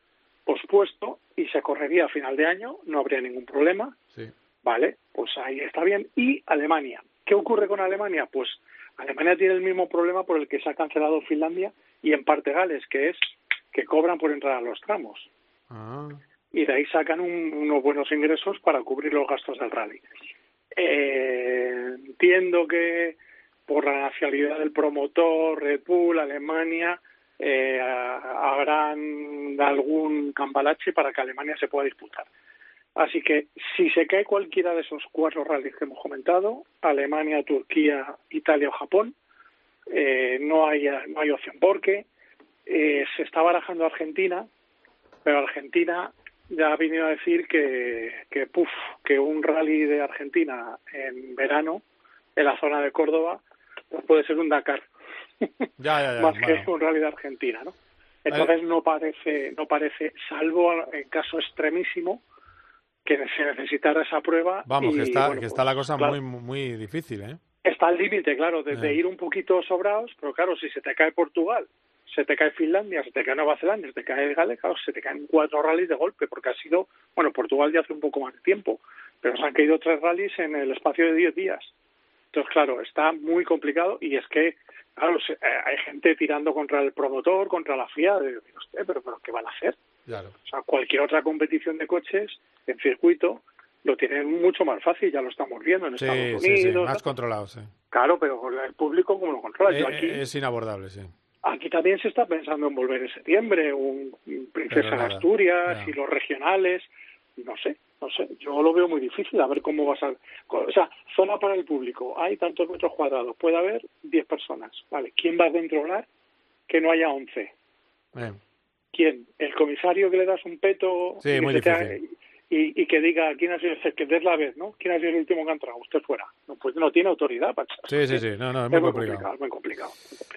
T: pospuesto y se correría a final de año, no habría ningún problema. Vale, pues ahí está bien. Y Alemania. ¿Qué ocurre con Alemania? Pues Alemania tiene el mismo problema por el que se ha cancelado Finlandia y en parte Gales, que es que cobran por entrar a los tramos.
B: Ah.
T: Y de ahí sacan unos buenos ingresos para cubrir los gastos del rally. Eh, entiendo que por la nacionalidad del promotor, Red Bull, Alemania, eh, habrán algún cambalache para que Alemania se pueda disputar. Así que si se cae cualquiera de esos cuatro rallies que hemos comentado, Alemania, Turquía, Italia o Japón, eh, no, hay, no hay opción porque eh, se está barajando Argentina, pero Argentina ya ha venido a decir que, que, puff, que un rally de Argentina en verano en la zona de Córdoba pues puede ser un Dakar. Más que un rally de Argentina, ¿no? Entonces no parece, no parece, salvo en caso extremísimo, que se necesitara esa prueba.
B: Vamos, que está, que está la cosa muy, muy difícil, ¿eh?
T: Está al límite, claro, desde ir un poquito sobrados, pero claro, si se te cae Portugal se te cae Finlandia, se te cae Nueva Zelanda, se te cae Gales, claro, se te caen cuatro rallies de golpe, porque ha sido, bueno, Portugal ya hace un poco más de tiempo, pero se han caído tres rallies en el espacio de diez días. Entonces, claro, está muy complicado y es que, claro, eh, hay gente tirando contra el promotor, contra la FIA, de, usted, pero, pero ¿qué van a hacer?
B: Claro.
T: O sea, cualquier otra competición de coches en circuito lo tienen mucho más fácil, ya lo estamos viendo en Estados Unidos. Sí, sí,
B: más controlado, sí.
T: Claro, pero el público, ¿cómo lo controla?
B: Yo eh, aquí, es inabordable, sí.
T: Aquí también se está pensando en volver en septiembre, un Princesa de Asturias y los regionales, no sé, no sé, yo lo veo muy difícil a ver cómo va a ser. O sea, zona para el público, hay tantos metros cuadrados, puede haber 10 personas, ¿vale? ¿Quién va a controlar que no haya 11? ¿Quién? ¿El comisario que le das un peto?
B: Sí, muy difícil
T: y, que diga quién ha sido el que des la vez, ¿no? ¿Quién ha sido el último que ha entrado? Usted fuera. No, pues no tiene autoridad para
B: Sí, sí, sí. No, no, es, muy, complicado.
T: muy, complicado.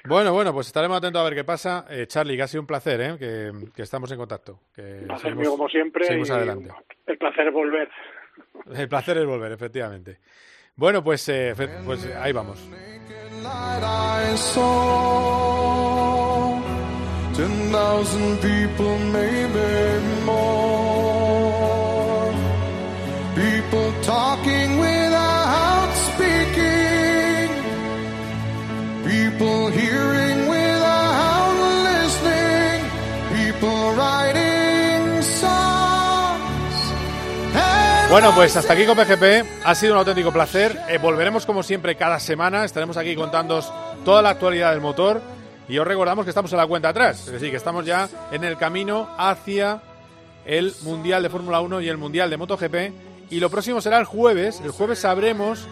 B: Bueno, bueno, pues estaremos atentos a ver qué pasa. Eh, Charlie, que ha sido un placer, ¿eh? Que, estamos en contacto. Que
T: placer mío, como siempre.
B: Seguimos adelante.
T: El placer es volver.
B: El placer es volver, efectivamente. Bueno, pues, eh, pues ahí vamos. Bueno, pues hasta aquí con PGP. Ha sido un auténtico placer. Eh, volveremos como siempre cada semana. Estaremos aquí contando toda la actualidad del motor. Y os recordamos que estamos en la cuenta atrás. Es decir, que estamos ya en el camino hacia el Mundial de Fórmula 1 y el Mundial de MotoGP y lo próximo será el jueves. El jueves sabremos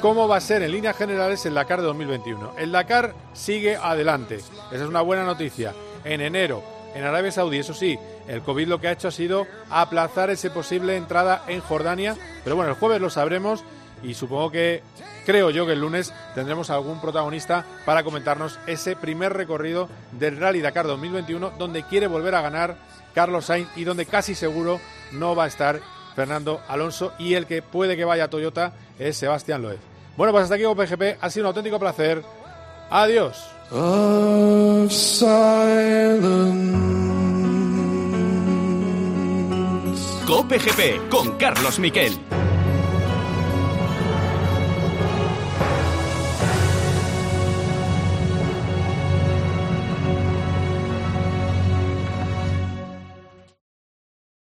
B: cómo va a ser en líneas generales el Dakar de 2021. El Dakar sigue adelante. Esa es una buena noticia. En enero, en Arabia Saudí, eso sí, el COVID lo que ha hecho ha sido aplazar esa posible entrada en Jordania. Pero bueno, el jueves lo sabremos y supongo que, creo yo que el lunes tendremos algún protagonista para comentarnos ese primer recorrido del Rally Dakar 2021 donde quiere volver a ganar Carlos Sainz y donde casi seguro no va a estar Fernando Alonso y el que puede que vaya a Toyota es Sebastián Loeb. Bueno, pues hasta aquí con PGP, ha sido un auténtico placer. Adiós.
N: GoPGP con Carlos Miquel.